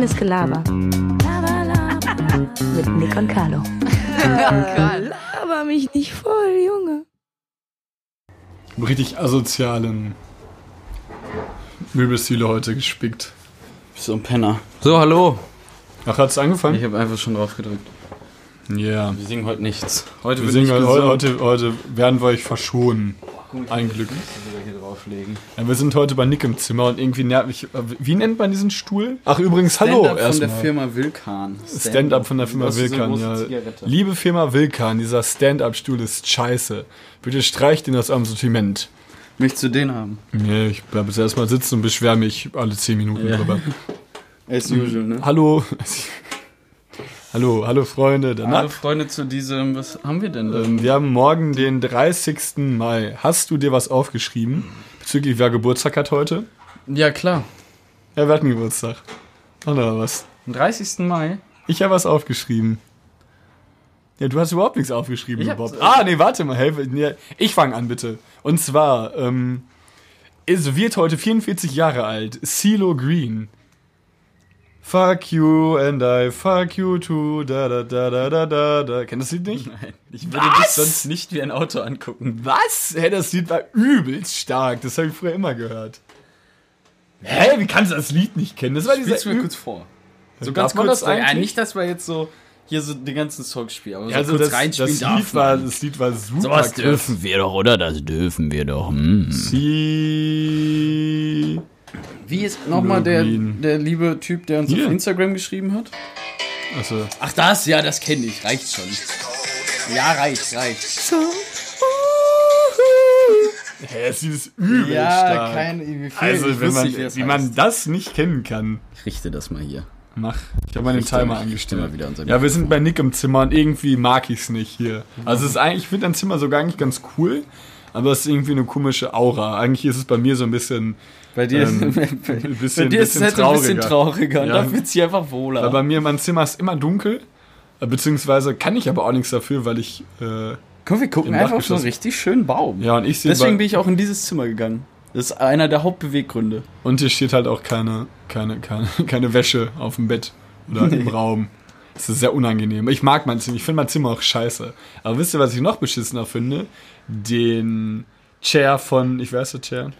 Reines Gelaber. Mit Nick und Carlo. Laber mich nicht voll, Junge. Richtig asozialen Möbelstile heute gespickt. So ein Penner. So, hallo. Ach, hat's angefangen? Ich habe einfach schon drauf gedrückt. Ja. Wir singen heute nichts. Heute Wir singen nicht heute, heute, heute werden wir euch verschonen. Ein Glück. Drauflegen. Ja, wir sind heute bei Nick im Zimmer und irgendwie nervig. Wie nennt man diesen Stuhl? Ach, übrigens, hallo Stand-up von der. Firma Wilkan. Stand-up von der Firma Wilkan, ja. Zigarette. Liebe Firma Wilkan, dieser Stand-up-Stuhl ist scheiße. Bitte streicht ihn aus eurem Sortiment. Möchtest du den haben? Nee, ich bleibe jetzt erstmal sitzen und beschwere mich alle 10 Minuten Ja. drüber. As usual, ne? Hallo. hallo, hallo Freunde. Der Hallo Freunde zu diesem, was haben wir denn ähm, wir haben morgen den 30. Mai. Hast du dir was aufgeschrieben? Bezüglich wer Geburtstag hat heute? Ja, klar. Ja, wir hatten Geburtstag. Oder was? Am 30. Mai. Ich habe was aufgeschrieben. Ja, du hast überhaupt nichts aufgeschrieben, Ich Bob. Ah, nee, warte mal. Hey, ich fange an, bitte. Und zwar, ähm, es wird heute 44 Jahre alt. CeeLo Green. Fuck you and I fuck you too. Da, da, da, da, da, da, da. Kennt das Lied nicht? Nein, ich würde Was? dich sonst nicht wie ein Auto angucken. Was? Hä, das Lied war übelst stark. Das habe ich früher immer gehört. Hä, wie kannst du das Lied nicht kennen? Das war dieser Spielst du mir kurz vor. So Darf ganz kurz, das ja, eigentlich? nicht, dass wir jetzt so hier so den ganzen Songs spielen, aber so Ja, also kurz das, reinspielen das, Lied war, das Lied war super Sowas dürfen wir doch, oder? Das dürfen wir doch. Hm. Sie. Wie ist nochmal der, der liebe Typ, der uns Hier. auf Instagram geschrieben hat? Also, Ach das, ja, das kenne ich. Reicht schon. Ja, reicht, reicht. hä, das Lied ist übel Ja, stark. kein, wie viel, also, wenn man, nicht, wie man das nicht kennen kann, Ich richte das mal hier. mach. Ich habe Richte Timer angestellt. wieder ja, wir sind bei Nick im Zimmer und irgendwie mag ich es nicht hier. Also, es ist eigentlich, ich finde dein Zimmer sogar eigentlich ganz cool, aber es ist irgendwie eine komische Aura. Eigentlich ist es bei mir so ein bisschen. Bei dir, Ähm, ist, bei, ein bisschen- bei dir ist es halt ein bisschen trauriger. und Ja. da fühlt sich einfach wohler. Weil bei mir, mein Zimmer ist immer dunkel. äh, Beziehungsweise kann ich aber auch nichts dafür, weil ich. Äh, Komm, wir gucken einfach auf so einen richtig schönen Baum. ja, und ich sehe. Deswegen bin ich auch in dieses Zimmer gegangen. Das ist einer der Hauptbeweggründe. Und hier steht halt auch keine, keine, keine, keine Wäsche auf dem Bett oder im Raum. Das ist sehr unangenehm. Ich mag mein Zimmer. Ich finde mein Zimmer auch scheiße. Aber wisst ihr, was ich noch beschissener finde? Den Chair von, ich weiß der Chair?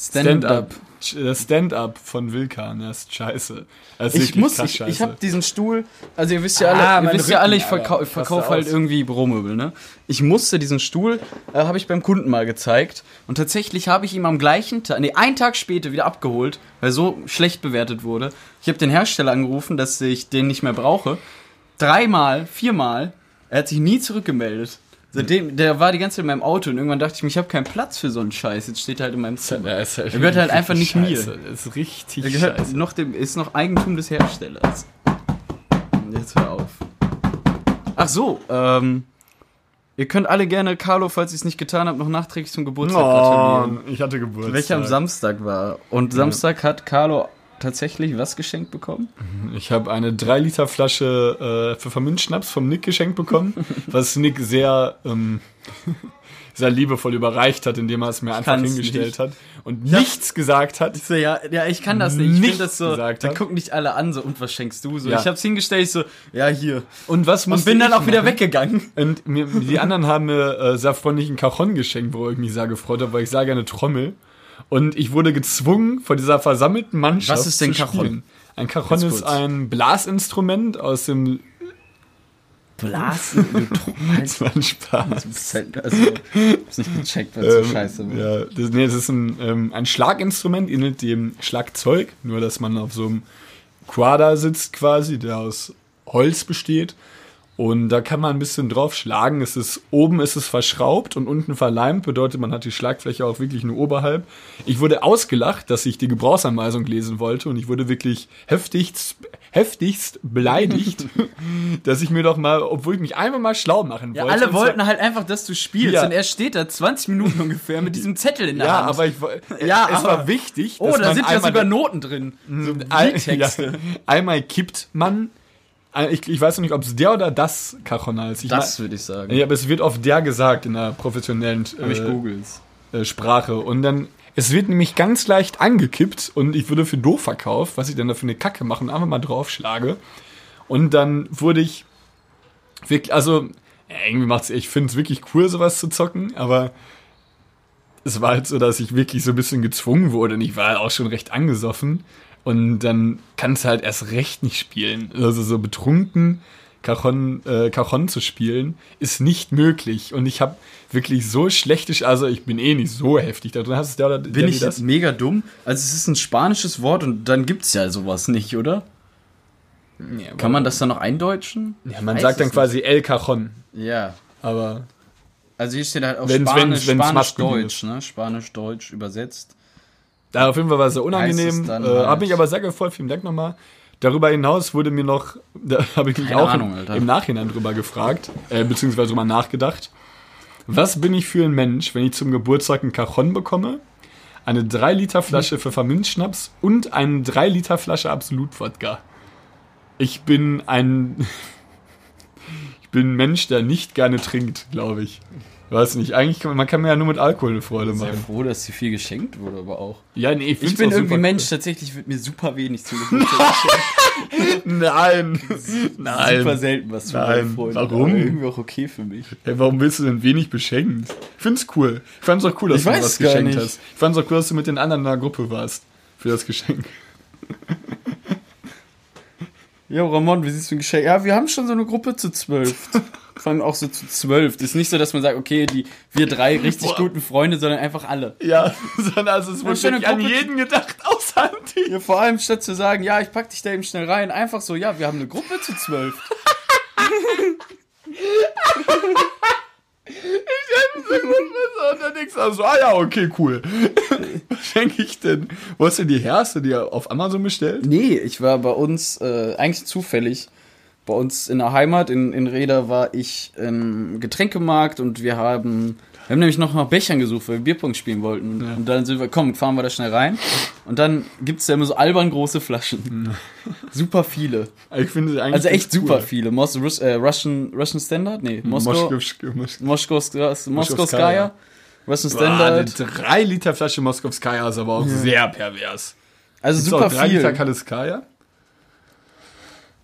Stand-up. Der Stand-up von Wilkan. Der ist scheiße. Er ist Ich muss, krass ich, ich habe diesen Stuhl, also ihr wisst ja Ah, alle, ihr mein wisst ja alle, ich Rücken, verkaufe Raste halt aus. irgendwie Büromöbel, ne? Ich musste diesen Stuhl, äh, habe ich beim Kunden mal gezeigt und tatsächlich habe ich ihm am gleichen Tag, nee, einen Tag später wieder abgeholt, weil so schlecht bewertet wurde. Ich habe den Hersteller angerufen, dass ich den nicht mehr brauche. Dreimal, viermal, er hat sich nie zurückgemeldet. Seitdem, der war die ganze Zeit in meinem Auto und irgendwann dachte ich mir, ich habe keinen Platz für so einen Scheiß. Jetzt steht er halt in meinem Zimmer. Der ist halt Er gehört halt einfach nicht mir. scheiße. Der ist richtig Er gehört scheiße. noch dem, ist noch Eigentum des Herstellers. Jetzt hör auf. Ach so, ähm, ihr könnt alle gerne Carlo, falls ihr es nicht getan habt, noch nachträglich zum Geburtstag Oh, gratulieren. ich hatte Geburtstag. Welcher am Samstag war. Und Samstag hat Carlo tatsächlich was geschenkt bekommen? Ich habe eine 3 Liter Flasche äh, Pfefferminzschnaps vom Nick geschenkt bekommen, was Nick sehr, ähm, sehr liebevoll überreicht hat, indem er es mir einfach kann's hingestellt nicht. hat und nichts gesagt hat. Ich so, ja, ja, ich kann das nicht. Ich Nichts das so, gesagt da hat. gucken dich alle an, so, und was schenkst du? So, Ja. ich hab's hingestellt, ich so, ja, hier. Und was Und bin dann ich auch wieder machen? weggegangen. Und mir, die anderen haben mir äh, sehr freundlich einen Cajon geschenkt, wo ich mich sehr gefreut habe, weil ich sehr gerne trommel. Und ich wurde gezwungen, vor dieser versammelten Mannschaft Was ist denn zu Cajon? Ein Cajon ist ein Blasinstrument aus dem... Blasen, du Das war ein Spaß. Also, ich hab's nicht gecheckt, weil es so Ähm, scheiße war. Ja, das, nee, das ist ein, ähm, ein Schlaginstrument, ähnelt dem Schlagzeug, nur dass man auf so einem Quader sitzt quasi, der aus Holz besteht. Und da kann man ein bisschen drauf schlagen. Es ist, oben ist es verschraubt und unten verleimt, bedeutet, man hat die Schlagfläche auch wirklich nur oberhalb. Ich wurde ausgelacht, dass ich die Gebrauchsanweisung lesen wollte und ich wurde wirklich heftigst, heftigst beleidigt, dass ich mir doch mal, obwohl ich mich einmal mal schlau machen Ja, wollte. alle und zwar- wollten halt einfach, dass du spielst Ja. und er steht da 20 Minuten ungefähr mit diesem Zettel in der Ja, Hand. aber ich, Ja, es aber- war wichtig, oh, da man sind ja sogar Noten drin. So Ein, ja, einmal kippt man. Äh, Ich, ich weiß noch nicht, ob es der oder das Cajon ist. Ich Das würde ich sagen. ja, aber es wird oft der gesagt in der professionellen ich äh, googles. äh, Sprache. Und dann Es wird nämlich ganz leicht angekippt und ich wurde für doof verkauft, was ich dann da für eine Kacke mache und einfach mal draufschlage. Und dann wurde ich wirklich, also irgendwie macht's, ich finde es wirklich cool, sowas zu zocken, aber es war halt so, dass ich wirklich so ein bisschen gezwungen wurde und ich war halt auch schon recht angesoffen und dann kannst du halt erst recht nicht spielen. Also so betrunken Cajon, äh, Cajon zu spielen, ist nicht möglich. Und ich habe wirklich so schlechte, also ich bin eh nicht so heftig da drin. Hast du da, Bin Danny, ich jetzt mega dumm? Also es ist ein spanisches Wort und dann gibt's ja sowas nicht, oder? Ja, Kann man das dann noch eindeutschen? Ja, man sagt dann es quasi El Cajon. nicht. Ja. Aber Also hier steht halt auf Wenn's- Spanisch, Spanisch-Deutsch, ne? Spanisch-Deutsch übersetzt. Da auf jeden Fall war es sehr unangenehm. äh, halt- Hab mich aber sehr gefreut, vielen Dank nochmal. Darüber hinaus wurde mir noch, da habe ich mich Keine auch Ahnung, im, Nachhinein drüber gefragt, äh, beziehungsweise drüber nachgedacht. Was bin ich für ein Mensch, wenn ich zum Geburtstag einen Cajon bekomme, eine 3 Liter Flasche Pfefferminzschnaps und eine 3 Liter Flasche Absolut-Wodka? Ich bin ein, ich bin ein Mensch, der nicht gerne trinkt, glaube ich. Weiß nicht, eigentlich kann man, man kann mir ja nur mit Alkohol eine Freude Sehr machen. froh, dass dir viel geschenkt wurde, aber auch. Ja, nee, Ich find's bin irgendwie Mensch, tatsächlich wird mir super wenig geschenkt. Nein. Nein. Super selten was von Nein. Freunden. Warum? Irgendwie auch okay für mich. Hey, warum willst du denn wenig beschenkt? Ich find's cool. Ich fand's auch cool, dass Ich du mir was geschenkt nicht. hast. Ich fand's auch cool, dass du mit den anderen in der Gruppe warst. Für das Geschenk. Ja, Ramon, wie siehst du ein Geschenk? Ja, wir haben schon so eine Gruppe zu zwölf. Vor allem auch so zu zwölf. Das ist nicht so, dass man sagt, okay, die, wir drei richtig Boah. guten Freunde, sondern einfach alle. Ja, sondern also es wurde wirklich an jeden gedacht, außer an die. Ja, vor allem statt zu sagen, ja, ich pack dich da eben schnell rein, einfach so, ja, wir haben eine Gruppe zu zwölf. Und dann denkst du also, ah ja, okay, cool. Was schenke ich denn? Wo hast du die her? Hast du die auf Amazon bestellt? Nee, ich war bei uns, äh, eigentlich zufällig, bei uns in der Heimat, in, in Reda, war ich im Getränkemarkt und wir haben, wir haben nämlich noch nach Bechern gesucht, weil wir Bierpong spielen wollten. Ja. Und dann sind wir, komm, fahren wir da schnell rein. Und dann gibt's ja immer so albern große Flaschen. super viele. Ich finde sie eigentlich Also echt ganz cool. super viele. Mos Rus äh, Russian, Russian Standard? Nee, Moskau. Moskowskaja. Russian Boah, eine Standard. 3 Liter Flasche Moskowskaja ist aber auch sehr pervers. Also Gibt's super auch 3 Liter viel. Kaliskaya?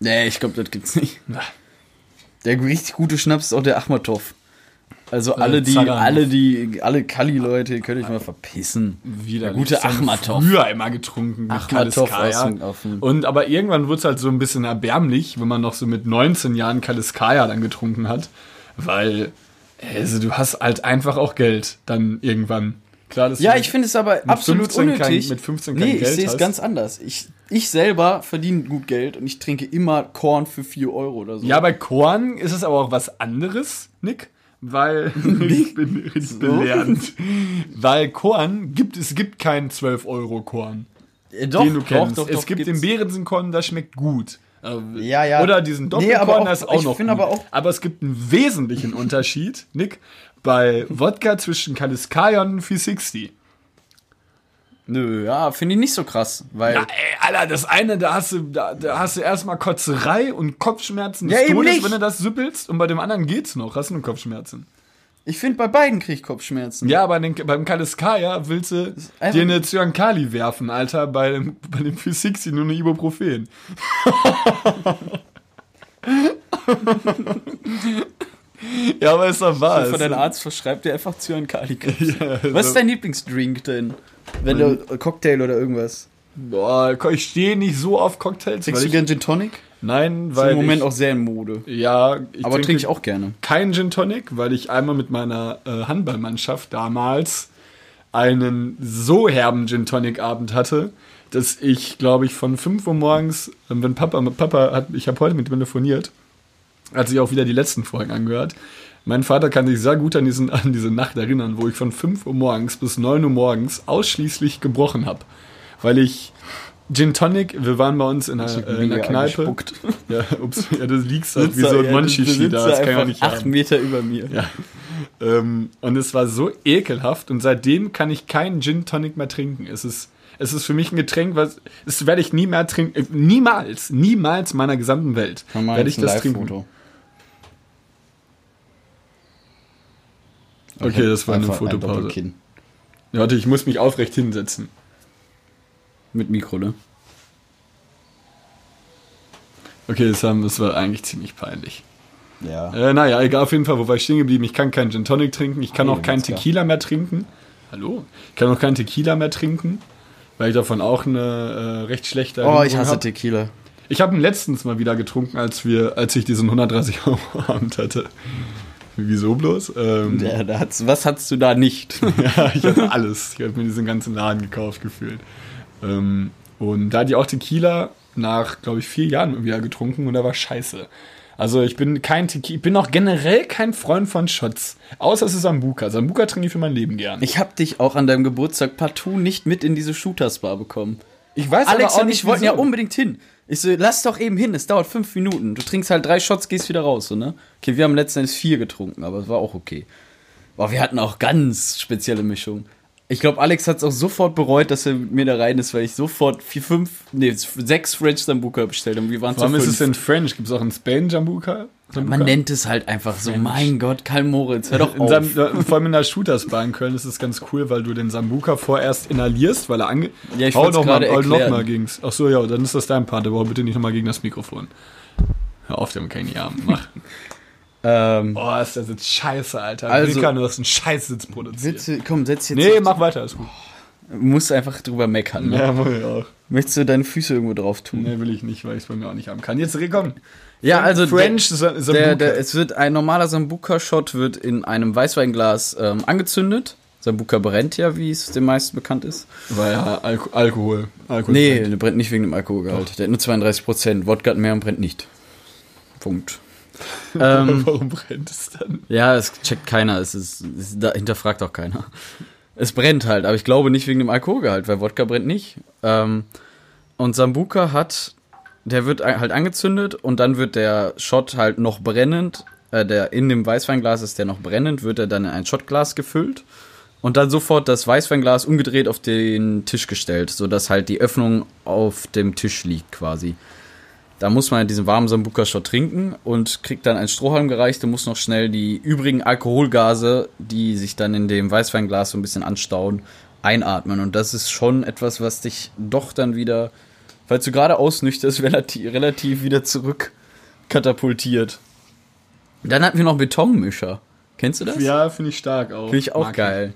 Nee, ich glaube, das gibt's nicht. Der richtig gute Schnaps ist auch der Achmatov. Also alle die, alle die, alle Kali-Leute, könnt euch mal verpissen. Wieder Der gute Achmatov. Früher immer getrunken Achmatov Und aber irgendwann wurde es halt so ein bisschen erbärmlich, wenn man noch so mit 19 Jahren Kaliskaya dann getrunken hat. Weil, also du hast halt einfach auch Geld dann irgendwann. Klar, das Ja, ich finde es aber absolut 15 kein- unnötig. mit 15 kein nee, ich Geld sehe es ganz anders. Ich, ich selber verdiene gut Geld und ich trinke immer Korn für 4 Euro oder so. Ja, bei Korn ist es aber auch was anderes, Nick. Weil ich bin richtig belernt. Weil Korn gibt es gibt keinen 12 Euro Korn, Äh, doch, den du kennst. Doch, doch, es doch, gibt gibt's. den Beerensenkorn, der schmeckt gut. Äh, Ja, ja. Oder diesen Nee, Doppelkorn, aber auch- der ist auch ich noch gut. aber auch- aber es gibt einen wesentlichen Unterschied, Nick, bei Wodka zwischen Kaliskaya und 460. Nö, ja, finde ich nicht so krass, weil. Ja, ey, Alter, das eine, da hast du, da, da hast du erstmal Kotzerei und Kopfschmerzen Ja, des eben Todes, nicht. wenn du das süppelst. Und bei dem anderen geht's noch, hast du nur Kopfschmerzen. Ich finde, bei beiden kriege ich Kopfschmerzen. Ja, aber den, beim Kaliskaya willst du dir eine Zyankali werfen, Alter, bei dem, bei dem 460 nur eine Ibuprofen. ja, aber ist doch wahr. Von deinem Arzt verschreibt dir einfach Zyankali. Ja, Was so- ist dein Lieblingsdrink denn? Wenn du Cocktail oder irgendwas. Boah, ich stehe nicht so auf Cocktails. Trinkst du gern Gin Tonic? nein, Ist weil im Moment ich, auch sehr in Mode. ja, ich Aber trinke ich auch gerne. keinen Gin Tonic, weil ich einmal mit meiner äh, Handballmannschaft damals einen so herben Gin Tonic Abend hatte, dass ich, glaube ich, von 5 Uhr morgens, ähm, wenn Papa, Papa hat, ich habe heute mit ihm telefoniert, hat sich auch wieder die letzten Folgen angehört. Mein Vater kann sich sehr gut an, diesen, an diese Nacht erinnern, wo ich von 5 Uhr morgens bis 9 Uhr morgens ausschließlich gebrochen habe. Weil ich Gin Tonic, wir waren bei uns in einer, äh, in einer Kneipe. Ja, ups, ja, du liegst halt wie so ein Monchichi da, das kann ich auch nicht acht haben. Meter über mir. Ja. Ähm, und es war so ekelhaft und seitdem kann ich keinen Gin Tonic mehr trinken. Es ist, es ist für mich ein Getränk, was das werde ich nie mehr trinken. Äh, niemals, niemals in meiner gesamten Welt werde ich das trinken. Okay, das war eine ein Fotopause. Doppelkinn. Ja, warte, ich muss mich aufrecht hinsetzen. Mit Mikro, ne? Okay, das, haben, das war eigentlich ziemlich peinlich. Ja. Äh, naja, egal, auf jeden Fall, wo war ich stehen geblieben? Ich kann keinen Gin Tonic trinken, ich kann Hey, auch keinen. Tequila mehr trinken. Hallo? Ich kann auch keinen Tequila mehr trinken, weil ich davon auch eine äh, recht schlechte Oh, ich hasse hab. Tequila. Ich habe ihn letztens mal wieder getrunken, als wir, als ich diesen 130 Euro Abend hatte. Wieso bloß? Ähm, Ja, hat's, was hattest du da nicht? ja, ich hatte alles. Ich habe mir diesen ganzen Laden gekauft gefühlt. Ähm, und da hatte ich auch Tequila nach, glaube ich, vier Jahren wieder getrunken und da war scheiße. Also ich bin kein Tequila, ich bin auch generell kein Freund von Shots. Außer es ist Sambuka. Sambuka trinke ich für mein Leben gern. Ich hab dich auch an deinem Geburtstag partout nicht mit in diese Shooters-Bar bekommen. Ich weiß Alex aber auch und nicht, ich wollten ja unbedingt hin. Ich so, lass doch eben hin, es dauert fünf Minuten. Du trinkst halt drei Shots, gehst wieder raus, so, ne? Okay, wir haben letzten Endes vier getrunken, aber es war auch okay. Aber wir hatten auch ganz spezielle Mischungen. Ich glaube, Alex hat es auch sofort bereut, dass er mit mir da rein ist, weil ich sofort vier, fünf, nee, sechs French Sambuca bestellt habe. Wir waren Warum ist es denn French? Gibt es auch in Spain Jambuka? Man nennt es halt einfach so. Mein Gott, Karl Moritz, hör doch In auf. Sam, vor allem in der Shooters-Bar in Köln ist es ganz cool, weil du den Sambuka vorerst inhalierst, weil er ange... Ja, ich Hau wollt's noch mal, noch mal gegens. Ach so, ja, dann ist das dein Part, aber bitte nicht nochmal gegen das Mikrofon. Hör auf, kann ich nicht haben. Mach. ähm, Boah, ist der Sitz scheiße, Alter. Also- Wilka, du hast einen Scheißsitz produziert. Witze, komm, setz jetzt. Nee, mach weiter, ist gut. Du musst einfach drüber meckern. Ne? Ja, ich auch. Möchtest du deine Füße irgendwo drauf tun? Nee, will ich nicht, weil ich es bei mir auch nicht haben kann. Jetzt, komm. Ja, also French der, der, der, es wird ein normaler Sambuca-Shot wird in einem Weißweinglas ähm, angezündet. Sambuca brennt ja, wie es den meisten bekannt ist. Weil ja, Alko Alkohol. Alkohol Nee, brennt. der brennt nicht wegen dem Alkoholgehalt. Der hat nur 32%. Wodka mehr und brennt nicht. Punkt. ähm, Warum brennt es dann? ja, es checkt keiner. Es ist, es da hinterfragt auch keiner. Es brennt halt, aber ich glaube nicht wegen dem Alkoholgehalt, weil Wodka brennt nicht. Ähm, und Sambuca hat, der wird halt angezündet und dann wird der Shot halt noch brennend. Äh, der in dem Weißweinglas ist der noch brennend, wird er dann in ein Shotglas gefüllt und dann sofort das Weißweinglas umgedreht auf den Tisch gestellt, sodass halt die Öffnung auf dem Tisch liegt quasi. Da muss man diesen warmen Sambuca-Shot trinken und kriegt dann einen Strohhalm gereicht und muss noch schnell die übrigen Alkoholgase, die sich dann in dem Weißweinglas so ein bisschen anstauen, einatmen. Und das ist schon etwas, was dich doch dann wieder, falls du gerade ausnüchterst, relativ, relativ wieder zurück katapultiert. Dann hatten wir noch Betonmischer. Kennst du das? Ja, finde ich stark auch. Finde ich auch Mag geil.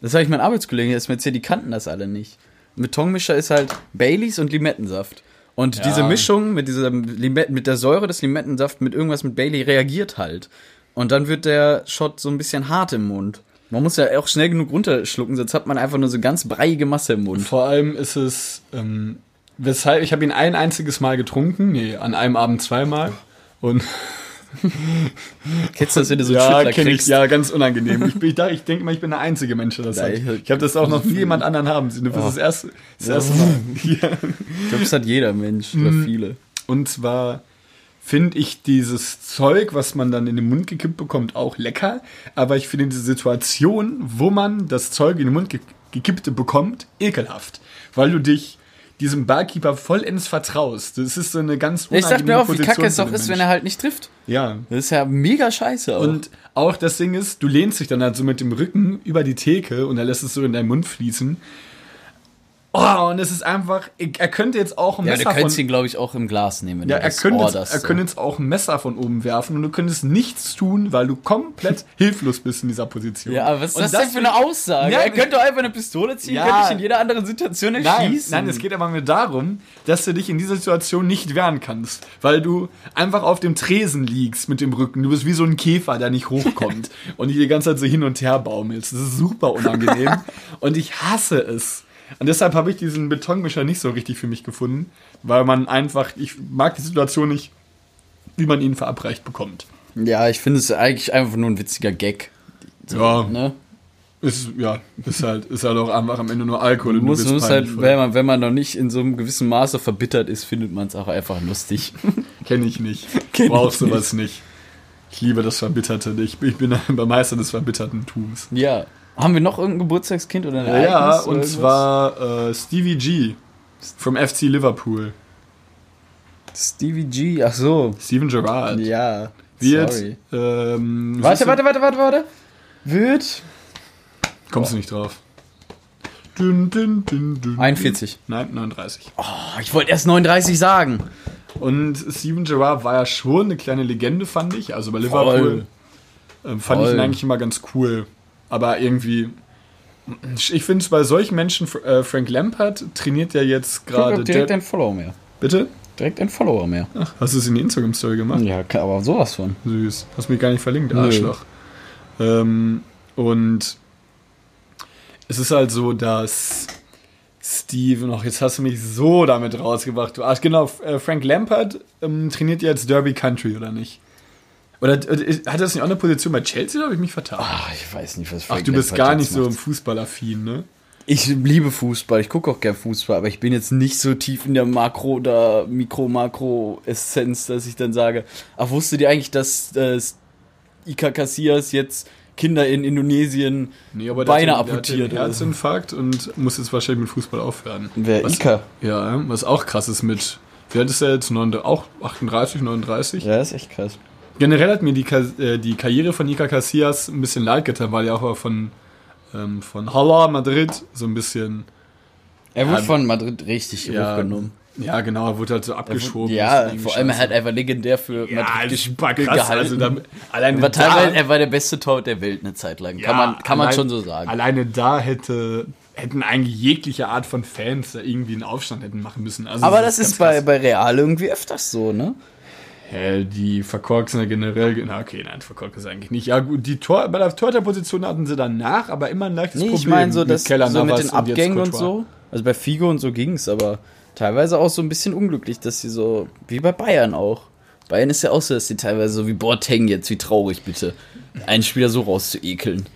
Das habe ich meinen Arbeitskollegen jetzt mir erzählt, die kannten das alle nicht. Betonmischer ist halt Baileys und Limettensaft. Und Ja. diese Mischung mit dieser Limetten, mit der Säure des Limettensaft mit irgendwas mit Bailey reagiert halt. Und dann wird der Shot so ein bisschen hart im Mund. Man muss ja auch schnell genug runterschlucken, sonst hat man einfach nur so ganz breiige Masse im Mund. Vor allem ist es, ähm, weshalb, ich habe ihn ein einziges Mal getrunken, nee, an einem Abend zweimal. Und Kennst du das, wenn du so ja, Schüttler kenne ich, kriegst? ja, ganz unangenehm. Ich, ich, ich denke mal, ich bin der einzige Mensch, der das hat. Nein, Ich habe das auch noch nie jemand anderen haben sehen. Das ist das erste, das erste Mal. Ja. Ich glaube, das hat jeder Mensch oder Mhm. viele. Und zwar finde ich dieses Zeug, was man dann in den Mund gekippt bekommt, auch lecker. Aber ich finde diese Situation, wo man das Zeug in den Mund ge gekippte bekommt, ekelhaft. Weil du dich diesem Barkeeper vollends vertraust. Das ist so eine ganz Ich dachte mir auch, wie Position kacke es doch ist, wenn er halt nicht trifft. Ja. Das ist ja mega scheiße auch. Und auch das Ding ist, du lehnst dich dann halt so mit dem Rücken über die Theke und er lässt es so in deinen Mund fließen. Oh, und es ist einfach, er könnte jetzt auch ein ja, du Messer von könntest ihn, glaube ich, auch im Glas nehmen. Ja, du er das könnte, jetzt, er könnte jetzt auch ein Messer von oben werfen und du könntest nichts tun, weil du komplett hilflos bist in dieser Position. Ja, aber was ist Und das, denn für eine Aussage? Ja, er könnte einfach eine Pistole ziehen, Ja. könnte ich in jeder anderen Situation erschießen. nein, es geht aber nur darum, dass du dich in dieser Situation nicht wehren kannst, weil du einfach auf dem Tresen liegst mit dem Rücken. Du bist wie so ein Käfer, der nicht hochkommt und dich die ganze Zeit so hin und her baumelst. Das ist super unangenehm und ich hasse es. Und deshalb habe ich diesen Betonmischer nicht so richtig für mich gefunden, weil man einfach, ich mag die Situation nicht, wie man ihn verabreicht bekommt. Ja, ich finde es eigentlich einfach nur ein witziger Gag. Ja, Ne? ist, ja, ist halt, ist halt auch einfach am Ende nur Alkohol. und du Muss, bist muss halt, wenn man, wenn man noch nicht in so einem gewissen Maße verbittert ist, findet man es auch einfach lustig. Kenne ich nicht. Kenn Brauchst ich sowas nicht. Ich liebe das Verbitterte. Ich, ich bin ein Meister des verbitterten Tums. ja. Haben wir noch irgendein Geburtstagskind oder ein Ja, Ereignis oder und zwar äh, Stevie G vom FC Liverpool. Stevie G, ach so. Steven Gerrard Ja. wird. Sorry. Ähm, Warte, warte, warte, warte, warte. Wird. Kommst du nicht drauf? Dün, dün, dün, dün, 41. Nein, 39. Oh, ich wollte erst 39 sagen. Und Steven Gerrard war ja schon eine kleine Legende, fand ich. Also bei Liverpool ähm, fand ich ihn Voll. eigentlich immer ganz cool. Aber irgendwie, ich finde es bei solchen Menschen, äh, Frank Lampard trainiert ja jetzt gerade. direkt ein Follower mehr. Bitte? Direkt ein Follower mehr. Ach, hast du es in die Instagram-Story gemacht? Ja, aber sowas von. Süß. Hast mich gar nicht verlinkt. Arschloch. Ähm, und es ist halt so, dass Steven, ach, jetzt hast du mich so damit rausgebracht. Du, ach, genau, äh, Frank Lampard ähm, trainiert jetzt Derby Country, oder nicht? Oder äh, hat er das nicht auch eine Position bei Chelsea oder habe ich mich vertan? Ach, ich weiß nicht, was Ach, Frank du bist gar nicht so macht. Fußballaffin, ne? Ich liebe Fußball, ich gucke auch gern Fußball, aber ich bin jetzt nicht so tief in der Makro- oder Mikro-Makro-Essenz, dass ich dann sage, ach, wusstet ihr eigentlich, dass äh, Ika Casillas jetzt Kinder in Indonesien Nee, aber Beine der hat, der amputiert hat einen oder so. Herzinfarkt und muss jetzt wahrscheinlich mit Fußball aufhören. Wer, was, Ika? Ja, was auch krass ist mit, wie alt ist er jetzt? 39, auch 38, 39? Ja, ist echt krass. Generell hat mir die, äh, die Karriere von Iker Casillas ein bisschen leid getan, weil er auch von, ähm, von Hala Madrid so ein bisschen, Er wurde Ja, von Madrid richtig ja, hochgenommen. ja genau, er wurde halt so abgeschoben. Ja, Deswegen vor allem er hat einfach legendär für ja, Madrid das ist gespielt krass. Also da, alleine er, war teilweise, da, er war der beste Torwart der Welt eine Zeit lang. ja, kann man, kann man allein- schon so sagen. Alleine da hätte, hätten eigentlich jegliche Art von Fans da irgendwie einen Aufstand hätten machen müssen. Also Aber das ist ganz bei, krass. bei Real irgendwie öfters so, ne? Hä, die verkorksen generell. Na, okay, nein, verkorksen ist eigentlich nicht. Ja, gut, die Tor, bei der Torhüterposition hatten sie danach, aber immer ein leichtes Nee, Problem. ich meine so, mit Keller so mit den und Abgängen und Courtois. so. Also bei Figo und so ging's, aber teilweise auch so ein bisschen unglücklich, dass sie so, wie bei Bayern auch. Bayern ist ja auch so, dass die teilweise so wie Boateng jetzt, wie traurig bitte, einen Spieler so rauszuekeln.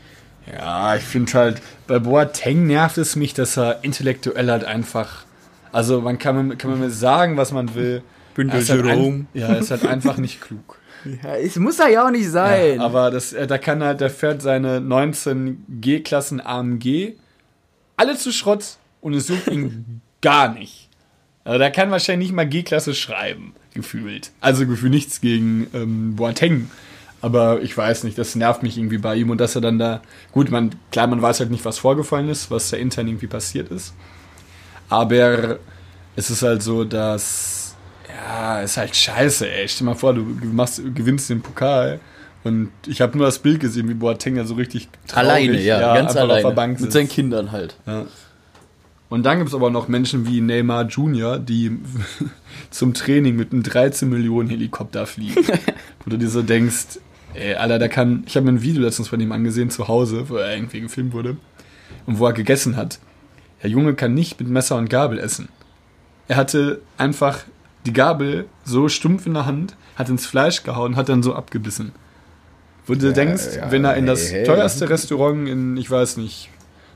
Ja, ich finde halt, bei Boateng nervt es mich, dass er intellektuell halt einfach. Also, man kann, kann man mir sagen, was man will. Er ist halt Jerome. ein, ja, ist halt einfach nicht klug. Ja, es muss er ja auch nicht sein. Aber das, äh, da kann er, der fährt seine 19 G-Klassen AMG alle zu Schrott und es sucht ihn gar nicht. Also der kann wahrscheinlich nicht mal G-Klasse schreiben, gefühlt. Also gefühlt nichts gegen ähm, Boateng. Aber ich weiß nicht, das nervt mich irgendwie bei ihm und dass er dann da. Gut, man, klar, man weiß halt nicht, was vorgefallen ist, was da intern irgendwie passiert ist. Aber es ist halt so, dass. Ja, ist halt scheiße, ey. Stell dir mal vor, du machst, gewinnst den Pokal und ich habe nur das Bild gesehen, wie Boateng da so richtig traurig, alleine, ja, ganz einfach alleine. mit seinen Kindern halt. Ja. Und dann gibt es aber noch Menschen wie Neymar Jr., die zum Training mit einem 13 Millionen Helikopter fliegen. wo du dir so denkst, ey, Alter, der kann. Ich habe mir ein Video letztens von ihm angesehen zu Hause, wo er irgendwie gefilmt wurde. Und wo er gegessen hat. Der Junge kann nicht mit Messer und Gabel essen. Er hatte einfach die Gabel so stumpf in der Hand, hat ins Fleisch gehauen, hat dann so abgebissen. Wo du denkst, ja, wenn er in hey, das hey. teuerste Restaurant in, ich weiß nicht,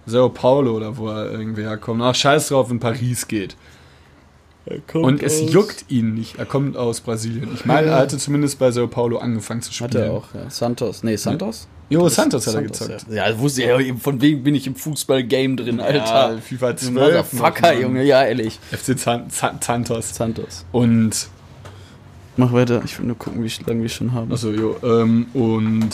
Sao Paulo oder wo er irgendwie herkommt, ach scheiß drauf, in Paris geht. Und es juckt ihn nicht. Er kommt aus Brasilien. Ich meine, er hatte zumindest bei Sao Paulo angefangen zu spielen. Hat er auch, ja. Santos. Nee, Santos? Jo, Santos hat er gezockt. Ja, ja wusste ich ja, eben, von wem bin ich im Fußball-Game drin, Alter. Ja, FIFA 12. Motherfucker, noch, Junge, ja, ehrlich. FC Santos. Santos. Und, Mach weiter, ich will nur gucken, wie lange wir schon haben. also, jo, ähm, und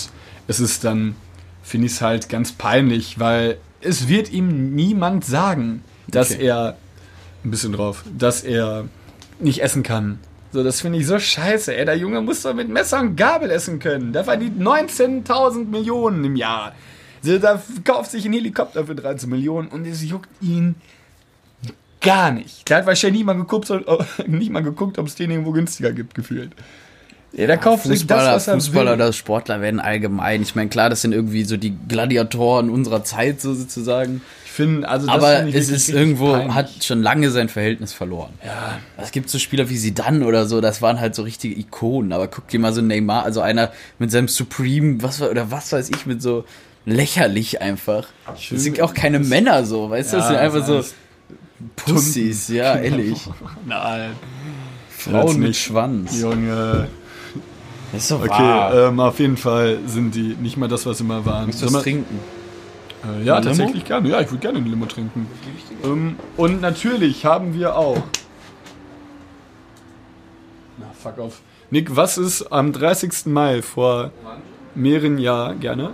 es ist dann, finde ich es halt ganz peinlich, weil es wird ihm niemand sagen, dass Okay. er, ein bisschen drauf, dass er nicht essen kann. So, das finde ich so scheiße, ey. Der Junge muss doch mit Messer und Gabel essen können. Der verdient 19.000 Millionen im Jahr. So, da kauft sich ein Helikopter für 13 Millionen und es juckt ihn gar nicht. Der hat wahrscheinlich nicht mal geguckt, ob es den irgendwo günstiger gibt, gefühlt. Ja, der kauft sich das, Fußballer, er Fußballer oder Sportler werden allgemein. Ich meine, klar, das sind irgendwie so die Gladiatoren unserer Zeit, so sozusagen. Ich finde, also das Aber finde ich es ist irgendwo, peinlich. hat schon lange sein Verhältnis verloren. ja, Es gibt so Spieler wie Zidane oder so, das waren halt so richtige Ikonen. Aber guck dir mal so Neymar, also einer mit seinem Supreme, was oder was weiß ich, mit so lächerlich einfach. Das sind auch keine Männer so, weißt du? Das Ja, sind einfach das so Pussys, ja, ehrlich. Nein. Frauen mit. Schwanz. Junge. Das ist so Okay, wahr. ähm, auf jeden Fall sind die nicht mal das, was sie mal waren. Willst du was trinken? Äh, ja, Eine Limo? tatsächlich gerne. Ja, ich würde gerne eine Limo trinken. Ähm, und natürlich haben wir auch. Na, fuck off. Nick, was ist am 30. Mai vor mehreren Jahren, gerne?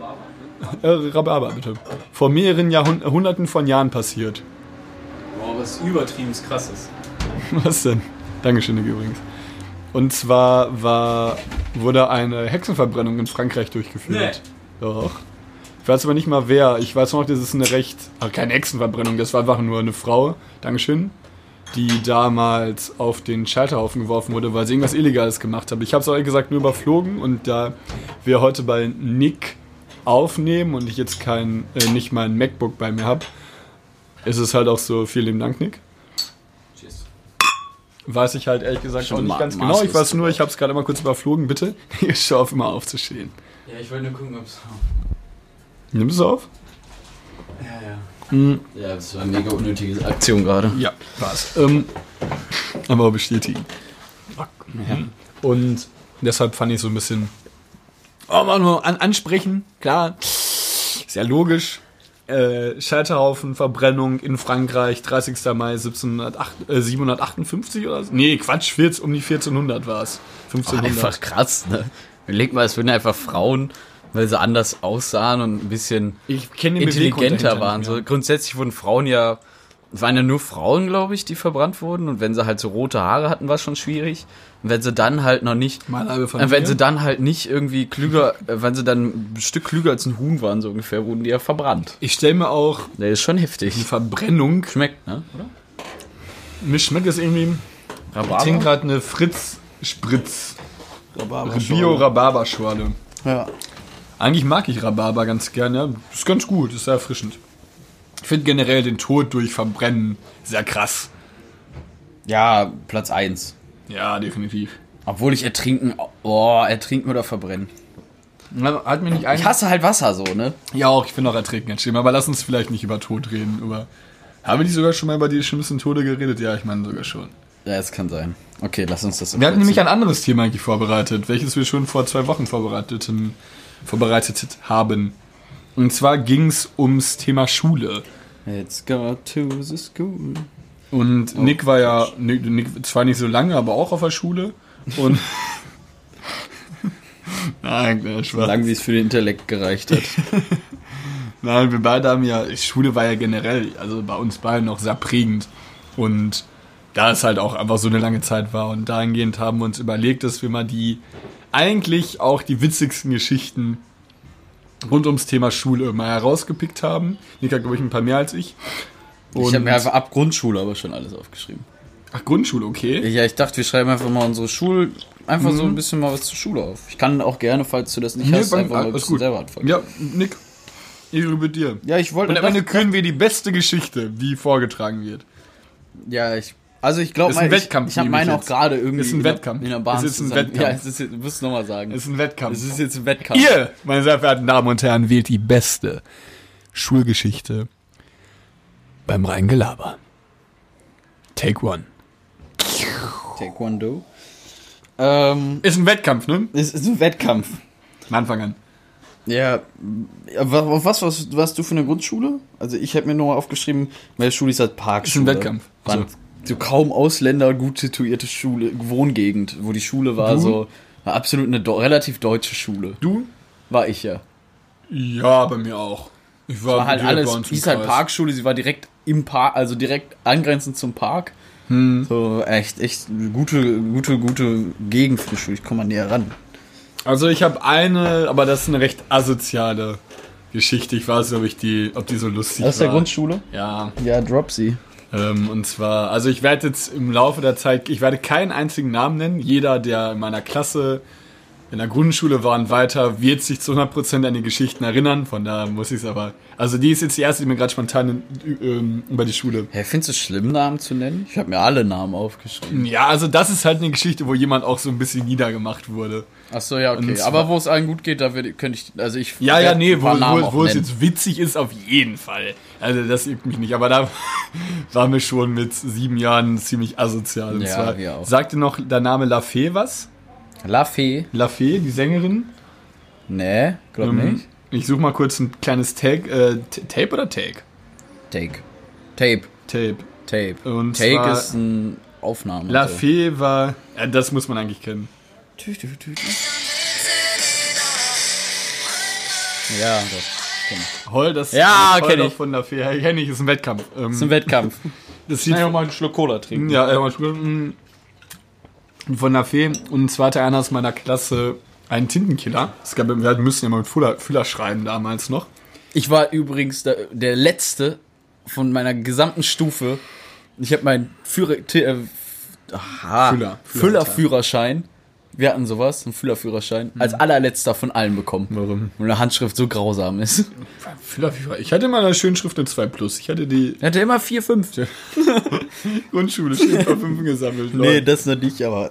Äh, Rhabarber, bitte. Vor mehreren Jahrhunderten von Jahren passiert. was übertrieben krasses. Was denn? Dankeschön, Nick, übrigens. Und zwar war, wurde eine Hexenverbrennung in Frankreich durchgeführt. Doch. Ich weiß aber nicht mal wer. Ich weiß noch, das ist eine recht. Aber keine Hexenverbrennung, das war einfach nur eine Frau. Dankeschön. Die damals auf den Scheiterhaufen geworfen wurde, weil sie irgendwas Illegales gemacht hat. Ich habe es ehrlich gesagt nur überflogen und da wir heute bei Nick aufnehmen und ich jetzt kein, äh, nicht mein MacBook bei mir habe, ist es halt auch so, vielen lieben Dank, Nick. Weiß ich halt ehrlich gesagt Schon auch nicht ma- ganz genau. Ich weiß nur, ich habe es gerade mal kurz überflogen. Bitte, ich schaue auf immer aufzustehen. Ja, ich wollte nur gucken, ob es. Nimmst du es auf? Ja, ja. Mhm. Ja, das war eine mega unnötige Aktion gerade. Ja, war's. Ähm, aber bestätigen. Und deshalb fand ich so ein bisschen. Oh, mal nur an, ansprechen, klar. Ist ja logisch. Äh, Scheiterhaufen, Verbrennung in Frankreich, 30. Mai 1708, äh, 758 oder so? Nee, Quatsch, 14, um die 1400 war es. 1500. Einfach krass, ne? Überleg mal, es würden einfach Frauen, weil sie anders aussahen und ein bisschen intelligenter waren. So, grundsätzlich wurden Frauen ja, es waren ja nur Frauen, glaube ich, die verbrannt wurden. Und wenn sie halt so rote Haare hatten, war es schon schwierig. Und wenn sie dann halt noch nicht, Mal halbe äh, Familie. wenn sie dann halt nicht irgendwie klüger, äh, wenn sie dann ein Stück klüger als ein Huhn waren, so ungefähr, wurden die ja verbrannt. ich stelle mir auch Das ist schon die heftig. Verbrennung. Schmeckt, ne? Oder? Mir schmeckt es irgendwie. Ich trinke gerade eine Fritz-Spritz. Bio-Rhabarberschorle. Ja. Eigentlich mag ich Rhabarber ganz gern, ja. Ist ganz gut, ist sehr erfrischend. Ich finde generell den Tod durch Verbrennen sehr krass. Ja, Platz 1. Ja, definitiv. Obwohl ich ertrinken, oh, ertrinken oder verbrennen. Hat mir nicht Ich eigentlich. hasse halt Wasser so, ne? Ja, auch, ich finde auch Ertrinken ganz schlimm, aber lass uns vielleicht nicht über Tod reden. Über haben wir nicht sogar schon mal über die schlimmsten Tode geredet? Ja, ich meine sogar schon. Ja, es kann sein. Okay, lass uns das. Wir hatten nämlich ein anderes Thema eigentlich vorbereitet, welches wir schon vor zwei Wochen vorbereitet haben. Und zwar ging es ums Thema Schule. Let's go to the school. Und Nick war ja, Nick, Nick zwar nicht so lange, aber auch auf der Schule. Und. Nein, Spaß. Lang wie es für den Intellekt gereicht hat. Nein, wir beide haben ja, Schule war ja generell, also bei uns beiden auch sehr prägend. Und da es halt auch einfach so eine lange Zeit war. Und dahingehend haben wir uns überlegt, dass wir mal die, eigentlich auch die witzigsten Geschichten rund ums Thema Schule mal herausgepickt haben. Nick hat, glaube ich, ein paar mehr als ich. ich habe mir einfach ab Grundschule aber schon alles aufgeschrieben. Ach, Grundschule, okay. Ja, ich dachte, wir schreiben einfach mal unsere Schul... Einfach so ein bisschen mal was zur Schule auf. Ich kann auch gerne, falls du das nicht Nee, hast, einfach mal ein bisschen gut. selber anfangen. Ja, Nick, Ehre mit dir. Ja, ich wollte... Und am Ende küren wir die beste Geschichte, die vorgetragen wird. Ja, ich... Also ich glaube Ist ich, Wettkampf, ich habe meine auch gerade irgendwie Ist ein in der- Wettkampf. in der Bahn Es ist ein zusammen- Wettkampf. Ja, es ist, du musst nochmal sagen. Es ist ein Wettkampf. Es ist jetzt ein Wettkampf. Ihr, meine sehr verehrten Damen und Herren, wählt die beste Schulgeschichte beim reinen Gelaber. Take one. Taekwondo. Ähm, Ist ein Wettkampf, ne? es ist ein Wettkampf. Von Anfang an. Ja, was, was, warst du für eine Grundschule? Also ich habe mir nur aufgeschrieben, meine Schule ist halt Parkschule. Ist ein Wettkampf. Waren so kaum Ausländer, gut situierte Schule, Wohngegend, wo die Schule war Du? so war absolut eine do relativ deutsche Schule. Du? War ich ja. Ja, bei mir auch. Ich war, War halt alles, hieß halt. Parkschule, sie war direkt im Park, also direkt angrenzend zum Park. Hm. So echt, echt gute, gute, gute Gegend für die Schule. Ich komme mal näher ran. Also ich habe eine, aber das ist eine recht asoziale Geschichte. Ich weiß nicht, ob, ich die, ob die so lustig Aus der. Grundschule? Ja, Ja, drop sie. Ähm, und zwar, also ich werde jetzt im Laufe der Zeit, ich werde keinen einzigen Namen nennen. Jeder, der in meiner Klasse in der Grundschule war und weiter, wird sich zu 100% an die Geschichten erinnern. Von daher muss ich es aber. Also die ist jetzt die erste, die mir gerade spontan ähm, über die Schule. Hä, findest du es schlimm, Namen zu nennen? Ich habe mir alle Namen aufgeschrieben. Ja, also das ist halt eine Geschichte, wo jemand auch so ein bisschen niedergemacht wurde. Ach so, ja, okay. Zwar- Aber wo es allen gut geht, da würde, könnte ich, also ich. Ja, ja, nee, wo, wo, wo es jetzt witzig ist, auf jeden Fall. Also das juckt mich nicht. Aber da war mir schon mit sieben Jahren ziemlich asozial. Und Ja, zwar, wir auch. sagt dir noch der Name La Fee was? La Fee? La Fee, die Sängerin? Nee, glaub Ähm, nicht. Ich suche mal kurz ein kleines Tag. Äh, Tape oder Take? Take. Tape. Tape. Tape. Und Take ist ein Aufnahme. La so. Fee war. Ja, das muss man eigentlich kennen. Tü, tü, tü, tü. Ja, das. Heul, das Ja, kenn ich. von der Fee. Kenn ich, ist ein Wettkampf. Ähm, Zum Wettkampf. das sieht Kann ich auch mal einen Schluck Cola trinken. Ja, äh, mm, von der Fee. Und zwar hatte einer aus meiner Klasse einen Tintenkiller. Es gab, wir müssen ja mal mit Füller, Füller schreiben damals noch. Ich war übrigens der, der letzte von meiner gesamten Stufe. Ich habe meinen Führer, äh, aha, Füller- Füllerführerschein. Wir hatten sowas, einen Füllerführerschein, als allerletzter von allen bekommen. Warum? Weil eine Handschrift so grausam ist. Füller. Ich hatte mal eine schöne Schrift eine 2 Plus. Ich hatte die Er hatte immer vier, fünf. Grundschule schön ein paar Fünfen gesammelt. Nee, das noch nicht, aber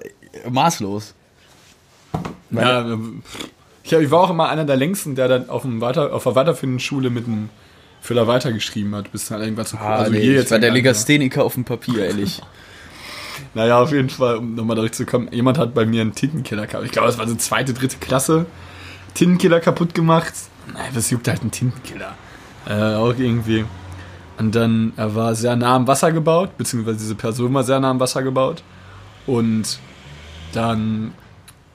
maßlos. Ja, ähm, ich, hab, ich war auch immer einer der längsten, der dann auf, dem Weiter, auf der weiterführenden Schule mit einem Füller weitergeschrieben hat, bis dann irgendwann zu Ah, also nee, hier ich war der Legastheniker auf dem Papier, ehrlich. Naja, auf jeden Fall, um nochmal durchzukommen, jemand hat bei mir einen Tintenkiller gehabt. Ich glaube, das war so zweite, dritte Klasse. Tintenkiller kaputt gemacht. Naja, was juckt halt ein Tintenkiller? Äh, auch irgendwie. Und dann, er war sehr nah am Wasser gebaut, beziehungsweise diese Person war sehr nah am Wasser gebaut. Und dann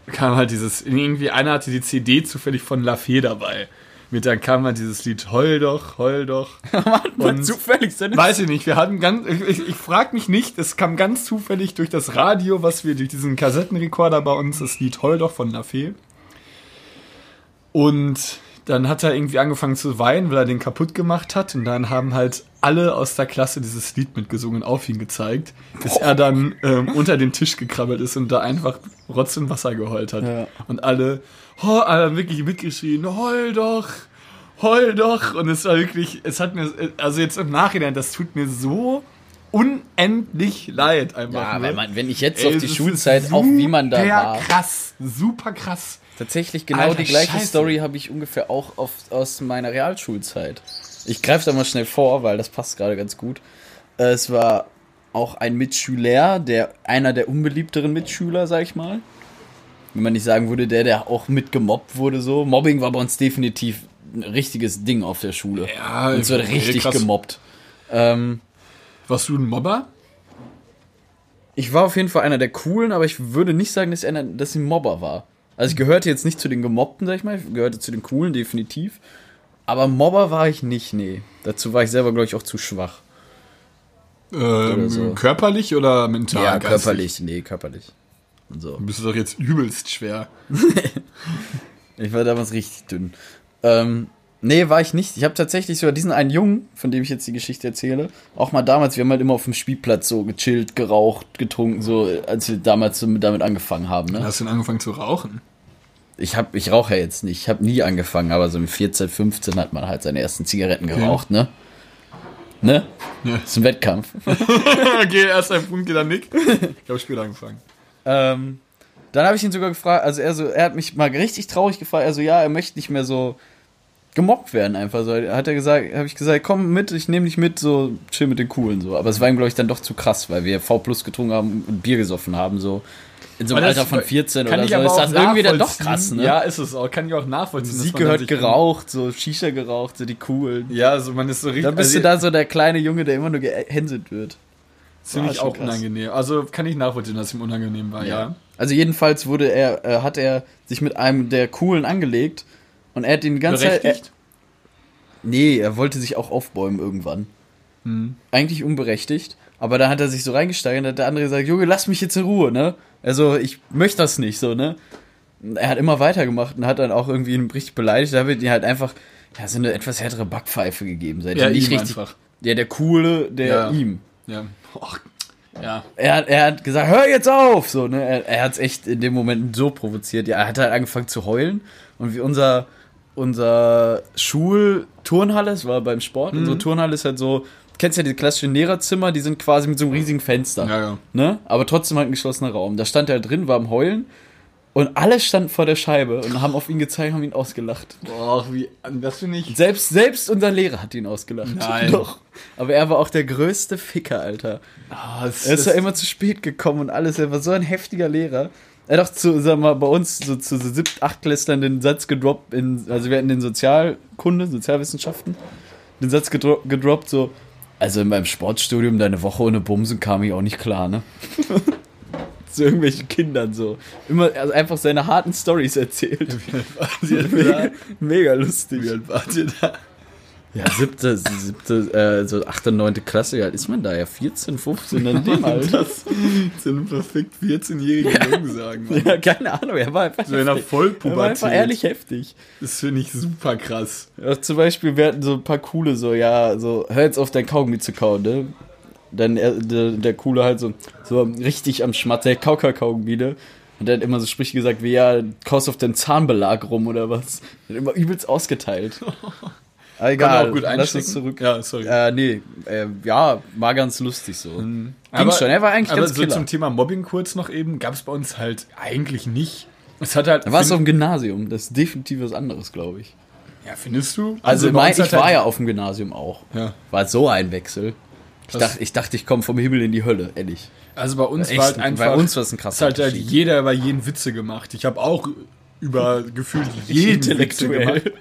kam halt dieses, irgendwie einer hatte die CD zufällig von Lafay dabei. Mit dann kam halt dieses Lied Heul doch, heul doch. Und- zufällig seine Weiß ich nicht, wir hatten ganz, ich, ich, frage mich nicht, es kam ganz zufällig durch das Radio, was wir durch diesen Kassettenrekorder bei uns, das Lied Heul doch von Lafay. Und dann hat er irgendwie angefangen zu weinen, weil er den kaputt gemacht hat. Und dann haben halt alle aus der Klasse dieses Lied mitgesungen, auf ihn gezeigt, bis er dann ähm, unter den Tisch gekrabbelt ist und da einfach Rotz und Wasser geheult hat. Ja. Und alle, oh, alle wirklich mitgeschrien, heul doch, heul doch. Und es war wirklich, es hat mir, also jetzt im Nachhinein, das tut mir so unendlich leid einfach. Ja, nur. weil man, wenn ich jetzt Ey, auf die Schulzeit, auch wie man da war. krass, super krass. Tatsächlich genau Alter, die gleiche Scheiße. Story habe ich ungefähr auch auf, aus meiner Realschulzeit. Ich greife da mal schnell vor, weil das passt gerade ganz gut. Äh, Es war auch ein Mitschüler, der einer der unbeliebteren Mitschüler, sag ich mal. Wenn man nicht sagen würde, der, der auch mitgemobbt wurde, so. Mobbing war bei uns definitiv ein richtiges Ding auf der Schule. Ja, Uns wird richtig krass. gemobbt. Ähm, Warst du ein Mobber? ich war auf jeden Fall einer der coolen, aber ich würde nicht sagen, dass, ich einer, dass ich ein Mobber war. Also ich gehörte jetzt nicht zu den Gemobbten, sag ich mal, ich gehörte zu den coolen, definitiv. Aber Mobber war ich nicht, nee. Dazu war ich selber, glaube ich, auch zu schwach. Ähm, so. Körperlich oder mental? ja, geistig? körperlich, nee, körperlich. Und so. Du bist doch jetzt übelst schwer. Ich war damals richtig dünn. Ähm, nee, war ich nicht. Ich habe tatsächlich sogar diesen einen Jungen, von dem ich jetzt die Geschichte erzähle, auch mal damals, wir haben halt immer auf dem Spielplatz so gechillt, geraucht, getrunken, so, als wir damals so mit- damit angefangen haben, ne? Hast du denn angefangen zu rauchen? Ich hab, ich rauche ja jetzt nicht. Ich habe nie angefangen, aber so mit 14, 15 hat man halt seine ersten Zigaretten geraucht, ne? Ne? Ja. ist ein Wettkampf. okay, erst ein Punkt, geht dann Nick. Ich habe später angefangen. Ähm, dann habe ich ihn sogar gefragt, also er so, er hat mich mal richtig traurig gefragt, also ja, er möchte nicht mehr so gemobbt werden einfach so. Hat er gesagt, habe ich gesagt, komm mit, ich nehme dich mit, so chill mit den coolen so. Aber es war ihm glaube ich dann doch zu krass, weil wir V Plus getrunken haben und Bier gesoffen haben so. In so einem Alter von 14 Kann oder ich so aber ist das irgendwie dann doch krass, ne? Ja, ist es auch. Kann ich auch nachvollziehen. Musik dann gehört geraucht, so Shisha geraucht, so die coolen. Ja, also man ist so richtig. Da bist also, du da so der kleine Junge, der immer nur gehänselt wird. Ziemlich auch krass. unangenehm. Also kann ich nachvollziehen, dass es ihm unangenehm war, ja. Also jedenfalls wurde er, äh, hat er sich mit einem der coolen angelegt und er hat ihn die ganze Zeit. Er, nee, er wollte sich auch aufbäumen irgendwann. Hm. Eigentlich unberechtigt. Aber dann hat er sich so reingesteigert und hat der andere gesagt, Junge, lass mich jetzt in Ruhe, ne? Also ich möchte das nicht, so, ne? Er hat immer weitergemacht und hat dann auch irgendwie ihn richtig beleidigt. Da wird ihm halt einfach ja, so eine etwas härtere Backpfeife gegeben. Seitdem Ja, ihm richtig. einfach. Ja, der coole, der Ja. ihm. Ja. Och, ja. er hat, er hat gesagt, hör jetzt auf! So, ne? Er, er hat es echt in dem Moment so provoziert. Ja, er hat halt angefangen zu heulen. Und wie unser, unser Schulturnhalle, es war beim Sport, Mhm. unsere Turnhalle ist halt so, du kennst ja die klassischen Lehrerzimmer, die sind quasi mit so einem riesigen Fenster. Ja, ja. Ne? Aber trotzdem halt ein geschlossener Raum. Da stand er drin, war am Heulen. Und alle standen vor der Scheibe und haben auf ihn gezeigt, haben ihn ausgelacht. Boah, wie, das finde ich. Selbst, selbst unser Lehrer hat ihn ausgelacht. Nein. Doch. Aber er war auch der größte Ficker, Alter. Das, Er ist ja immer zu spät gekommen und alles. Er war so ein heftiger Lehrer. Er hat auch zu, sag mal, bei uns so zu so siebt, achtklässlern den Satz gedroppt, in, also wir hatten den Sozialkunde, Sozialwissenschaften, den Satz gedro gedroppt, so, also in meinem Sportstudium deine Woche ohne Bumsen kam ich auch nicht klar, ne? zu irgendwelchen Kindern so. Immer also einfach seine harten Stories erzählt. mega, mega lustig. Wie alt wart ihr da? Ja, siebte, siebte, äh, so achte, neunte Klasse, alt ist man da? Ja, 14, 15 in dem Alter. Das zu einem perfekt 14-jährigen Jungen sagen. Mann. Ja, keine Ahnung, er war einfach So in der heftig. Er war einfach Vollpubertät. ehrlich heftig. Das finde ich super krass. Ja, zum Beispiel, wir hatten so ein paar coole, so, ja, so, hör jetzt auf, dein Kaugummi zu kauen, ne? Dann er, der, der Coole halt so, so richtig am Schmatz, der Kauka-Kaugummi? Und der hat immer so Sprüche gesagt wie, ja, kaust auf den Zahnbelag rum oder was. Der hat immer übelst ausgeteilt. Aber Kann egal, auch gut lass uns zurück. Ja, sorry. Äh, nee, äh, ja, war ganz lustig so. Mhm. Ging schon, er war eigentlich aber ganz so killer. zum Thema Mobbing kurz noch eben, gab es bei uns halt eigentlich nicht. Es hat halt. Da war es find- auf dem Gymnasium, das ist definitiv was anderes, glaube ich. Ja, findest du? Also, bei mein, ich war halt- ja auf dem Gymnasium auch. Ja. War so ein Wechsel. Ich Das- dachte, ich, dachte, ich komme vom Himmel in die Hölle, ehrlich. Also bei uns Echt, war halt einfach. bei uns war es ein es krasser hat halt Unterschied. jeder über jeden Witze gemacht. Ich habe auch über gefühlt jeden Witze gemacht.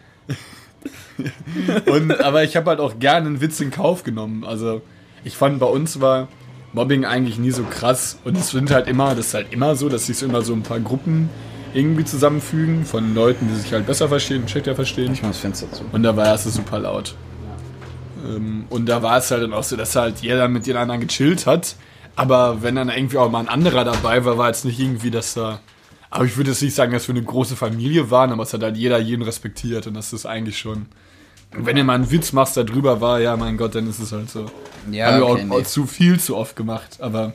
Und, aber ich habe halt auch gerne einen Witz in Kauf genommen. Also ich fand, bei uns war Mobbing eigentlich nie so krass. Und es sind halt immer, das ist halt immer so, dass sich so immer so ein paar Gruppen irgendwie zusammenfügen von Leuten, die sich halt besser verstehen und schlechter verstehen. Ich mach das Fenster zu. Und da war es super laut. Ähm, und da war es halt dann auch so, dass halt jeder mit den anderen gechillt hat. Aber wenn dann irgendwie auch mal ein anderer dabei war, war jetzt nicht irgendwie, dass da. Aber ich würde jetzt nicht sagen, dass wir eine große Familie waren, aber es hat halt jeder jeden respektiert und das ist eigentlich schon. Und wenn du mal einen Witz machst, da drüber war, ja, mein Gott, dann ist es halt so. Ja, Haben wir okay, auch, nee. auch zu viel zu oft gemacht, aber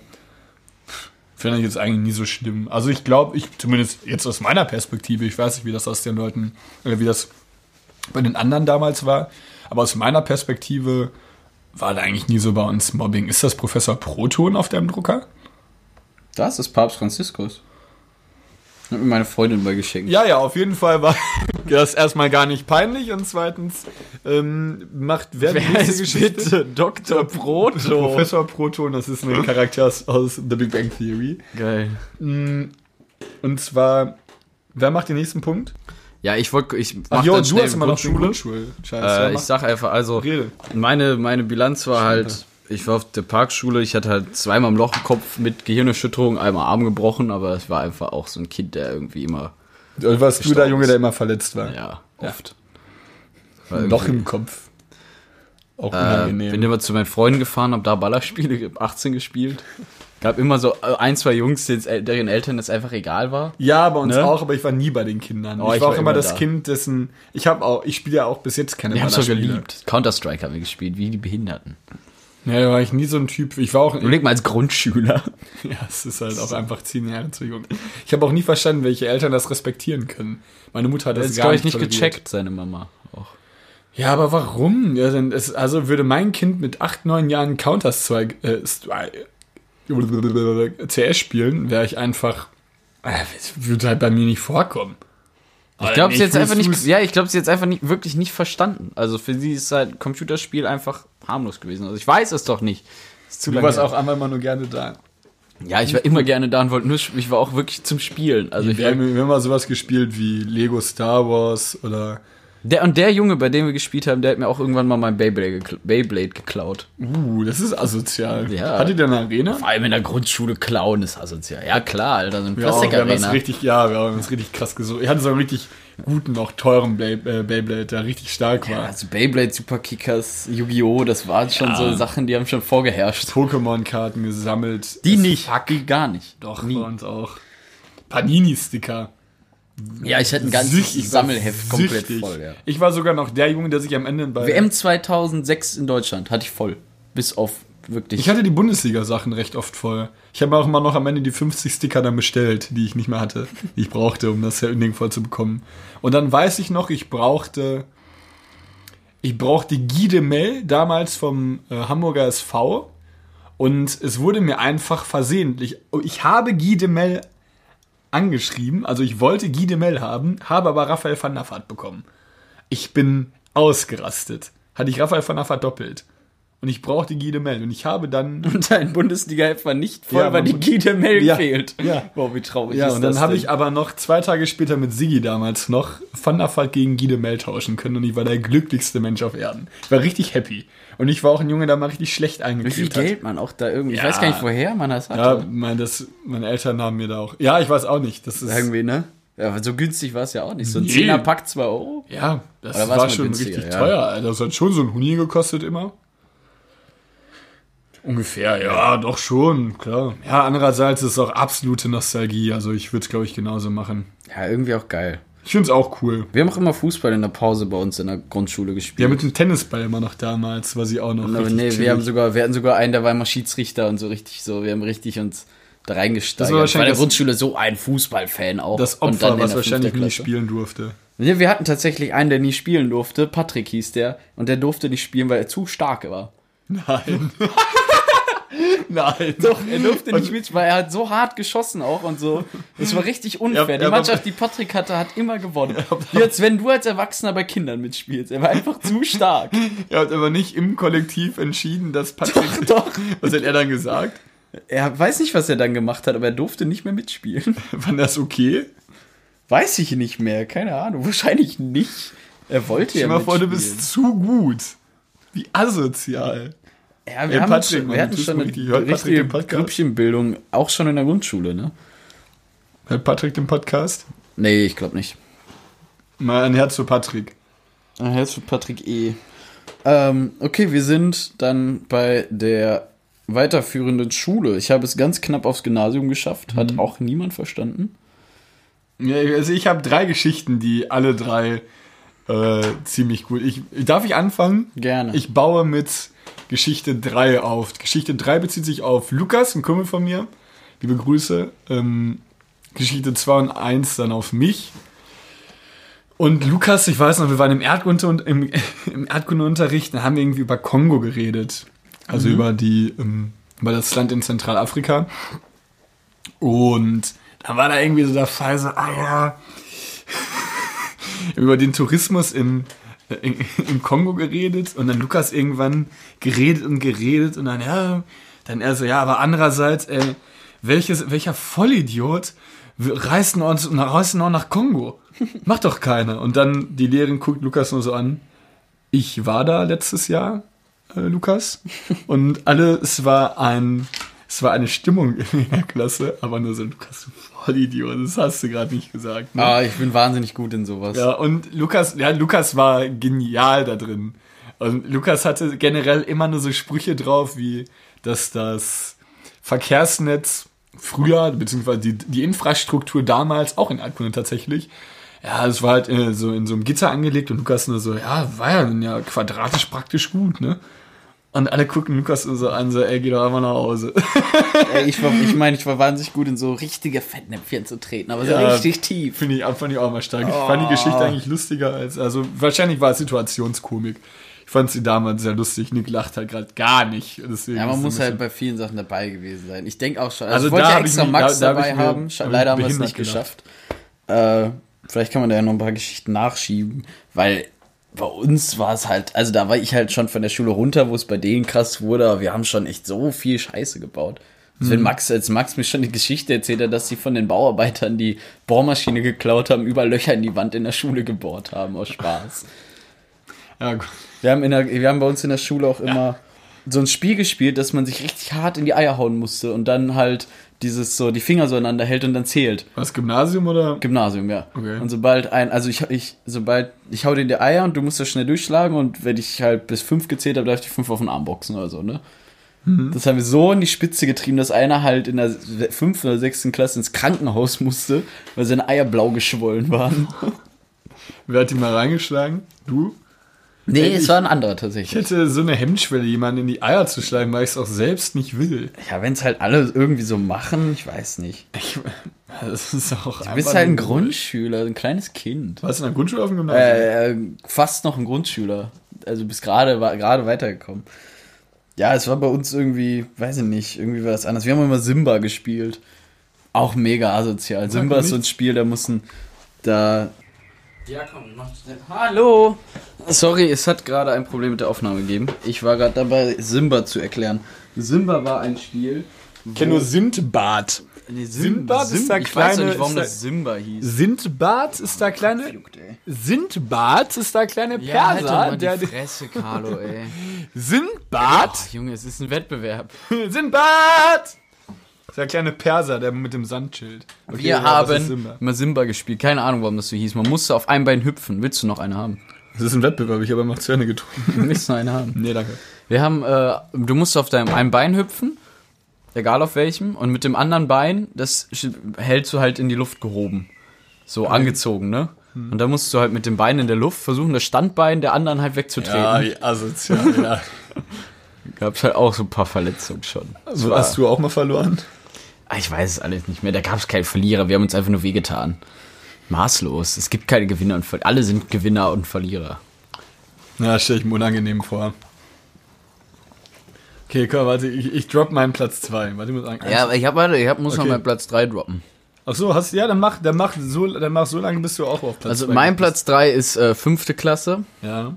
finde ich jetzt eigentlich nie so schlimm. Also ich glaube, ich zumindest jetzt aus meiner Perspektive, ich weiß nicht, wie das aus den Leuten, oder wie das bei den anderen damals war, aber aus meiner Perspektive war da eigentlich nie so bei uns Mobbing. Ist das Professor Proton auf deinem Drucker? Das ist Papst Franziskus. Hat mir meine Freundin mal geschenkt. Ja, ja, auf jeden Fall war das erstmal gar nicht peinlich und zweitens ähm, macht wer, die nächste Geschichte? Dr. Proto? Professor Proton, das ist ein Charakter aus, aus The Big Bang Theory. Geil. Und zwar, wer macht den nächsten Punkt? Ja, ich wollte, ich Ach mach jo, dann du schnell hast immer noch Grundschule. Grundschul-Scheiß. Äh, ja, ich sag einfach, also, Rede. meine, meine Bilanz war halt, ich war auf der Parkschule, ich hatte halt zweimal im Loch im Kopf mit Gehirnerschütterung, einmal Arm gebrochen, aber es war einfach auch so ein Kind, der irgendwie immer, Und warst du der Junge, der immer verletzt war? ja, oft. Ein Loch im Kopf. Auch Äh, unangenehm. bin immer zu meinen Freunden gefahren, hab da Ballerspiele ab 18 gespielt. Gab immer so äh, ein, zwei Jungs, deren Eltern das einfach egal war. ja, bei uns Ne? auch, aber ich war nie bei den Kindern. Oh, ich, ich war auch immer immer das da. Kind, dessen. Ich habe auch, ich spiele ja auch bis jetzt keine Wir haben es geliebt. Counter-Strike haben wir gespielt, wie die Behinderten. Ja, da war ich nie so ein Typ. Ich war auch. Überleg mal als Grundschüler. Ja, es ist halt auch einfach zehn Jahre zu jung. Ich habe auch nie verstanden, welche Eltern das respektieren können. Meine Mutter hat das, Das ist, gar glaube ich, nicht nicht gecheckt, seine Mama. Auch. Ja, aber warum? Ja, denn es, also würde mein Kind mit acht, neun Jahren Counter-Strike äh, Strike- CS spielen, wäre ich einfach. Äh, es würde halt bei mir nicht vorkommen. Ich glaube, sie jetzt einfach nicht, ja, ich glaube, sie jetzt einfach nicht, wirklich nicht verstanden. Also für sie ist halt Computerspiel einfach harmlos gewesen. Also ich weiß es doch nicht. Ist zu Du warst auch einmal immer nur gerne da. Ja, ich war immer gerne da und wollte nur, ich war auch wirklich zum Spielen. Also ich Wir haben, wir haben mal sowas gespielt wie Lego Star Wars oder. Der und der Junge, bei dem wir gespielt haben, der hat mir auch irgendwann mal mein Beyblade, gekl Beyblade geklaut. Uh, das ist asozial. Ja. Hattet ihr eine Arena? Vor allem in der Grundschule klauen ist asozial. Ja klar, Alter, so ein Ja, haben das Plastik-Arena. richtig, ja, wir haben das richtig krass gesucht. Ich hatte so einen richtig guten, auch teuren Blade, äh, Beyblade, der richtig stark war. Also Beyblade, Superkickers, Yu-Gi-Oh!, das waren schon so Sachen, die haben schon vorgeherrscht. Pokémon-Karten gesammelt. Die nicht, die gar nicht. Doch, nie. bei uns auch. Panini-Sticker. Ja, ich hatte ein ganzes Süchtig, Sammelheft komplett süchtig. voll, ja. Ich war sogar noch der Junge, der sich am Ende bei. WM 2006 in Deutschland hatte ich voll. Bis auf wirklich. Ich hatte die Bundesliga-Sachen recht oft voll. Ich habe auch immer noch am Ende die 50 Sticker dann bestellt, die ich nicht mehr hatte, die ich brauchte, um das Ding voll zu bekommen. Und dann weiß ich noch, ich brauchte. Ich brauchte Guy de Mel, damals vom äh, Hamburger SV. Und es wurde mir einfach versehentlich. oh, Ich habe Guy de Mel angeschrieben, also ich wollte Guy de Mel haben, habe aber Raphael van Vaart bekommen. Ich bin ausgerastet. Hatte ich Raphael van Vaart doppelt. Und ich brauchte Guy Mel. Und ich habe dann und dein Bundesliga-Heft war nicht voll, Ja, weil die Gide Mail Ja, fehlt. ja. Boah, wie traurig Ja, ist und dann das habe denn? ich aber noch zwei Tage später mit Sigi damals noch Van der Vaart gegen Guy Mel tauschen können und ich war der glücklichste Mensch auf Erden. Ich war richtig happy. Und ich war auch ein Junge, der mal richtig schlecht Wie viel eingeklebt hat. Geld man auch da irgendwie. Ich Ja. weiß gar nicht, woher man das Ja, hatte. mein, das, meine Eltern haben mir da auch. Ja, ich weiß auch nicht. Das ist. Irgendwie, ne? Ja, so günstig war es ja auch nicht. So ein Nee. 10er Pack 2 Euro. Ja, das war schon günstiger, richtig ja. teuer. Das hat schon so ein Huni gekostet immer. Ungefähr, ja, doch schon, klar. Ja, andererseits ist es auch absolute Nostalgie. Also ich würde es, glaube ich, genauso machen. Ja, irgendwie auch geil. Ich finde es auch cool. Wir haben auch immer Fußball in der Pause bei uns in der Grundschule gespielt. Ja, mit dem Tennisball immer noch damals, war sie auch noch Aber richtig nee, wir haben sogar, wir hatten sogar einen, der war immer Schiedsrichter und so richtig so, wir haben richtig uns da reingesteigert. Das war wahrscheinlich Bei der Grundschule so ein Fußballfan auch. das Und Opfer, was der wahrscheinlich nie spielen durfte. Nee, wir hatten tatsächlich einen, der nie spielen durfte. Patrick hieß der. Und der durfte nicht spielen, weil er zu stark war. Nein. Nein. Doch, er durfte nicht mitspielen, weil er hat so hart geschossen auch und so. Das war richtig unfair. Ja, die Mannschaft, die Patrick hatte, hat immer gewonnen. Wie als wenn du als Erwachsener bei Kindern mitspielst. Er war einfach zu stark. Er hat aber nicht im Kollektiv entschieden, dass Patrick. Doch. Was hat er dann gesagt? Er weiß nicht, was er dann gemacht hat, aber er durfte nicht mehr mitspielen. Fand das okay? Weiß ich nicht mehr, keine Ahnung. Wahrscheinlich nicht. Er wollte Stell ja dir mal vor, du bist zu gut. Wie asozial. Ja, wir, Ey, haben Patrick, schon, Mann, wir hatten schon eine richtig- hört richtige? Grüppchenbildung, auch schon in der Grundschule, ne? Hört Patrick den Podcast? Nee, ich glaube nicht. Mal ein Herz für Patrick. Ein Herz für Patrick E. Ähm, okay, wir sind dann bei der weiterführenden Schule. Ich habe es ganz knapp aufs Gymnasium geschafft, Mhm. hat auch niemand verstanden. Ja, also ich habe drei Geschichten, die alle drei äh, ziemlich gut. Ich, darf ich anfangen? Gerne. Ich baue mit Geschichte 3 auf. Geschichte 3 bezieht sich auf Lukas, ein Kumpel von mir. Liebe Grüße. Ähm, Geschichte 2 und 1 dann auf mich. Und Lukas, ich weiß noch, wir waren im, Erdkunde im, im Erdkundeunterricht, da haben wir irgendwie über Kongo geredet. Also über die, ähm, über das Land in Zentralafrika. Und da war da irgendwie so der Fall, so, ah ja, über den Tourismus in, in, im Kongo geredet und dann Lukas irgendwann geredet und geredet und dann, ja, dann er so, ja, aber andererseits, ey, welches, welcher Vollidiot reist noch, reist noch nach Kongo? Macht doch keiner. Und dann die Lehrerin guckt Lukas nur so an. Ich war da letztes Jahr, äh, Lukas. Und alle, es war ein, es war eine Stimmung in der Klasse, aber nur so, Lukas, du Vollidiot, das hast du gerade nicht gesagt. Ne? ah, ich bin wahnsinnig gut in sowas. Ja, und Lukas, ja, Lukas war genial da drin. Und Lukas hatte generell immer nur so Sprüche drauf, wie, dass das Verkehrsnetz früher, beziehungsweise die, die Infrastruktur damals, auch in Erdkunde tatsächlich, ja, es war halt äh, so in so einem Gitter angelegt und Lukas nur so, ja, war ja, dann ja quadratisch praktisch gut, ne? Und alle gucken Lukas so an, so, ey, geh doch einfach nach Hause. Ey, ich war, ich meine, ich war wahnsinnig gut in so richtige Fettnäpfchen zu treten, aber so Ja, richtig tief. Finde ich, fand ich auch mal stark. Ich fand die Geschichte eigentlich lustiger als, also wahrscheinlich war es Situationskomik. Ich fand sie damals sehr lustig. Nick lacht halt gerade gar nicht. Deswegen Ja, man muss halt bei vielen Sachen dabei gewesen sein. Ich denke auch schon. Also, Also ich wollte da ja hab ich extra mich- Max da- da hab dabei ich mir- haben. Hab ich Leider haben wir es nicht gedacht. geschafft. Äh, vielleicht kann man da ja noch ein paar Geschichten nachschieben, weil bei uns war es halt, also da war ich halt schon von der Schule runter, wo es bei denen krass wurde, aber wir haben schon echt so viel Scheiße gebaut. Also Mhm. wenn Max, als Max mir schon die Geschichte erzählt hat, dass sie von den Bauarbeitern die Bohrmaschine geklaut haben, überall Löcher in die Wand in der Schule gebohrt haben, aus Spaß. ja, gut. Wir haben, in der, wir haben bei uns in der Schule auch immer so ein Spiel gespielt, dass man sich richtig hart in die Eier hauen musste und dann halt dieses so die Finger so einander hält und dann zählt. Was, Gymnasium oder? Gymnasium, ja. Okay. Und sobald ein, also ich, ich, sobald, ich hau dir in die Eier und du musst das schnell durchschlagen und wenn ich halt bis fünf gezählt habe, darf ich die fünf auf den Arm boxen oder so, ne? Mhm. Das haben wir so in die Spitze getrieben, dass einer halt in der fünften oder sechsten Klasse ins Krankenhaus musste, weil seine Eier blau geschwollen waren. Wer hat die mal reingeschlagen? Du? Nee, Ey, es ich- war ein anderer Ich tatsächlich. hätte so eine Hemmschwelle, jemanden in die Eier zu schlagen, weil ich es auch selbst nicht will. Ja, wenn es halt alle irgendwie so machen, ich weiß nicht. Ich, das ist auch Du bist halt ein Grundschüler, ein kleines Kind. Warst du in der Grundschule auf dem Gymnasium? Äh, äh, fast noch ein Grundschüler. Also bis gerade gerade weitergekommen. Ja, es war bei uns irgendwie, weiß ich nicht, irgendwie war das anders. Wir haben immer Simba gespielt. Auch mega asozial. Simba ist so ein. Spiel, da mussten da. Ja, komm, mach schnell. Hallo! Sorry, es hat gerade ein Problem mit der Aufnahme gegeben. Ich war gerade dabei, Simba zu erklären. Simba war ein Spiel. ich kenne nur Sindbad. Nee, Sindbad ist der Ich weiß auch kleine- nicht, warum das Simba hieß. Sindbad ist der kleine. Juckt, ey. Sindbad ist der kleine Ja, halt Perser, mal der die Fresse, Carlo, ey. Sindbad. Ach, Junge, es ist ein Wettbewerb. Sindbad! Der kleine Perser, der mit dem Sand chillt. Okay, Wir ja, ist haben Simba? immer Simba gespielt. Keine Ahnung, warum das so hieß. Man musste auf einem Bein hüpfen. Willst du noch eine haben? Das ist ein Wettbewerb, ich habe einfach zu Ende getrunken. Willst du noch eine haben? nee, danke. Wir haben, äh, du musst auf deinem einem Bein hüpfen, egal auf welchem, und mit dem anderen Bein, das hältst du halt in die Luft gehoben. So angezogen, ne? Und da musst du halt mit dem Bein in der Luft versuchen, das Standbein der anderen halt wegzutreten. wie asozial, ja. Gab's halt auch so ein paar Verletzungen schon. Das Also, hast du auch mal verloren? Ah, Ich weiß es alles nicht mehr. Da gab's keinen Verlierer. Wir haben uns einfach nur wehgetan. Maßlos. Es gibt keine Gewinner und Verlierer. Alle sind Gewinner und Verlierer. Ja, stelle ich mir unangenehm vor. Okay, komm, warte, ich, ich drop meinen Platz 2. Warte, ich muss sagen. Ja, aber ich hab, warte, ich hab, muss noch Okay. meinen Platz 3 droppen. Ach so, hast ja, dann mach, dann mach so, dann mach so lange, bis du auch auf Platz Also zwei mein. Platz 3 ist äh, fünfte Klasse. Ja.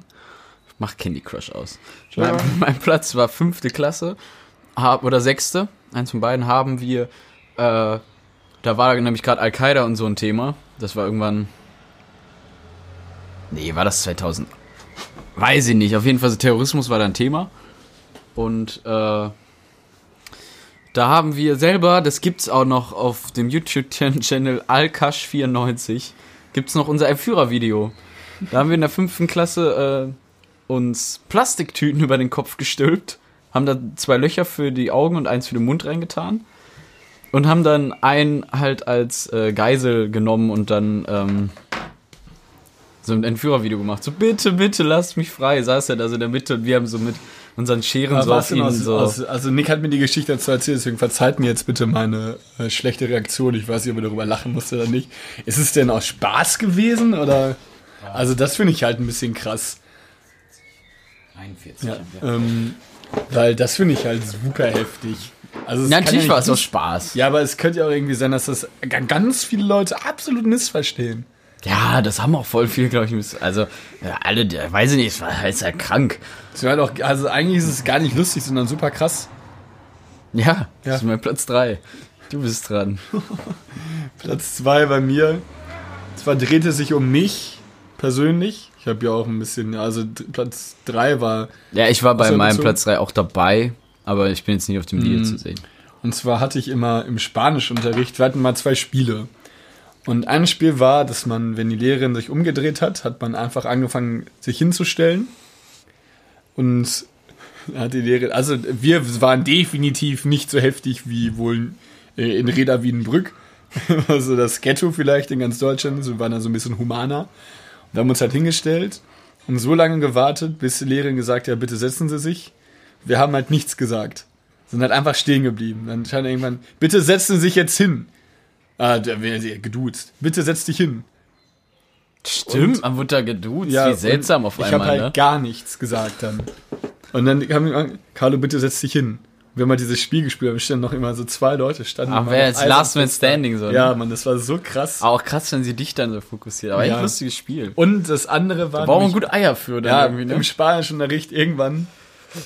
Mach Candy Crush aus. Mein, mein Platz war fünfte Klasse hab, oder sechste. Eins von beiden haben wir. Äh, da war nämlich gerade Al-Qaida und so ein Thema. Das war irgendwann. Nee, war das 2000? Weiß ich nicht. Auf jeden Fall Terrorismus war da ein Thema. Und äh, da haben wir selber, das gibt's auch noch auf dem YouTube-Channel Alkash94, gibt's noch unser Führervideo. Da haben wir in der fünften Klasse äh, uns Plastiktüten über den Kopf gestülpt, haben da zwei Löcher für die Augen und eins für den Mund reingetan und haben dann einen halt als äh, Geisel genommen und dann ähm, so ein Entführervideo gemacht. So, bitte, bitte, lasst mich frei. Saß er da so in der Mitte und wir haben so mit unseren Scheren so Aber auf was denn ihn aus, so. aus, also Nick hat mir die Geschichte dazu erzählt, deswegen verzeiht mir jetzt bitte meine äh, schlechte Reaktion. Ich weiß nicht, ob er darüber lachen musste oder nicht. Ist es denn aus Spaß gewesen oder? Also das finde ich halt ein bisschen krass. 41. Ja. Ähm, weil das finde ich halt super heftig. Also es Ja, natürlich ja war es aus Spaß. Ja, aber es könnte ja auch irgendwie sein, dass das ga- ganz viele Leute absolut missverstehen. Ja, das haben auch voll viel, glaube ich. Also, ja, alle, der- weiß ich nicht, es war halt ja krank. Es war auch, also eigentlich ist es gar nicht lustig, sondern super krass. Ja, Ja. das ist mein Platz 3. Du bist dran. Platz zwei bei mir. Zwar drehte es sich um mich persönlich. Ich habe ja auch ein bisschen, also Platz drei war, Ja, ich war bei meinem? Platz 3 auch dabei, aber ich bin jetzt nicht auf dem Mhm. Video zu sehen. und zwar hatte ich immer im Spanischunterricht, wir hatten mal zwei Spiele. Und ein Spiel war, dass man, wenn die Lehrerin sich umgedreht hat, hat man einfach angefangen, sich hinzustellen. Und hat die Lehrerin, also wir waren definitiv nicht so heftig wie wohl äh, in Reda Wiedenbrück. Also das Ghetto vielleicht in ganz Deutschland, so waren da so ein bisschen humaner. Und wir haben uns halt hingestellt und so lange gewartet, bis die Lehrerin gesagt hat, ja, bitte setzen Sie sich. Wir haben halt nichts gesagt. Sind halt einfach stehen geblieben. Dann stand irgendwann, bitte setzen Sie sich jetzt hin. Ah, der wäre geduzt. Bitte setz dich hin. Stimmt, man wurde da geduzt. Wie und seltsam auf Ich einmal, habe halt ne? gar nichts gesagt dann. Und dann haben wir Carlo, bitte setz dich hin. Wir haben halt dieses Spiel gespielt, aber standen noch immer so zwei Leute standen. Aber wer jetzt Last Man. Standing so, ne? Ja, Mann, das war so krass. Auch krass, wenn sie dich dann so fokussiert. Aber Ja. echt lustiges Spiel. Und das andere war. Da nämlich- gut Eier für dann Ja, irgendwie, ne? im Spanischunterricht irgendwann.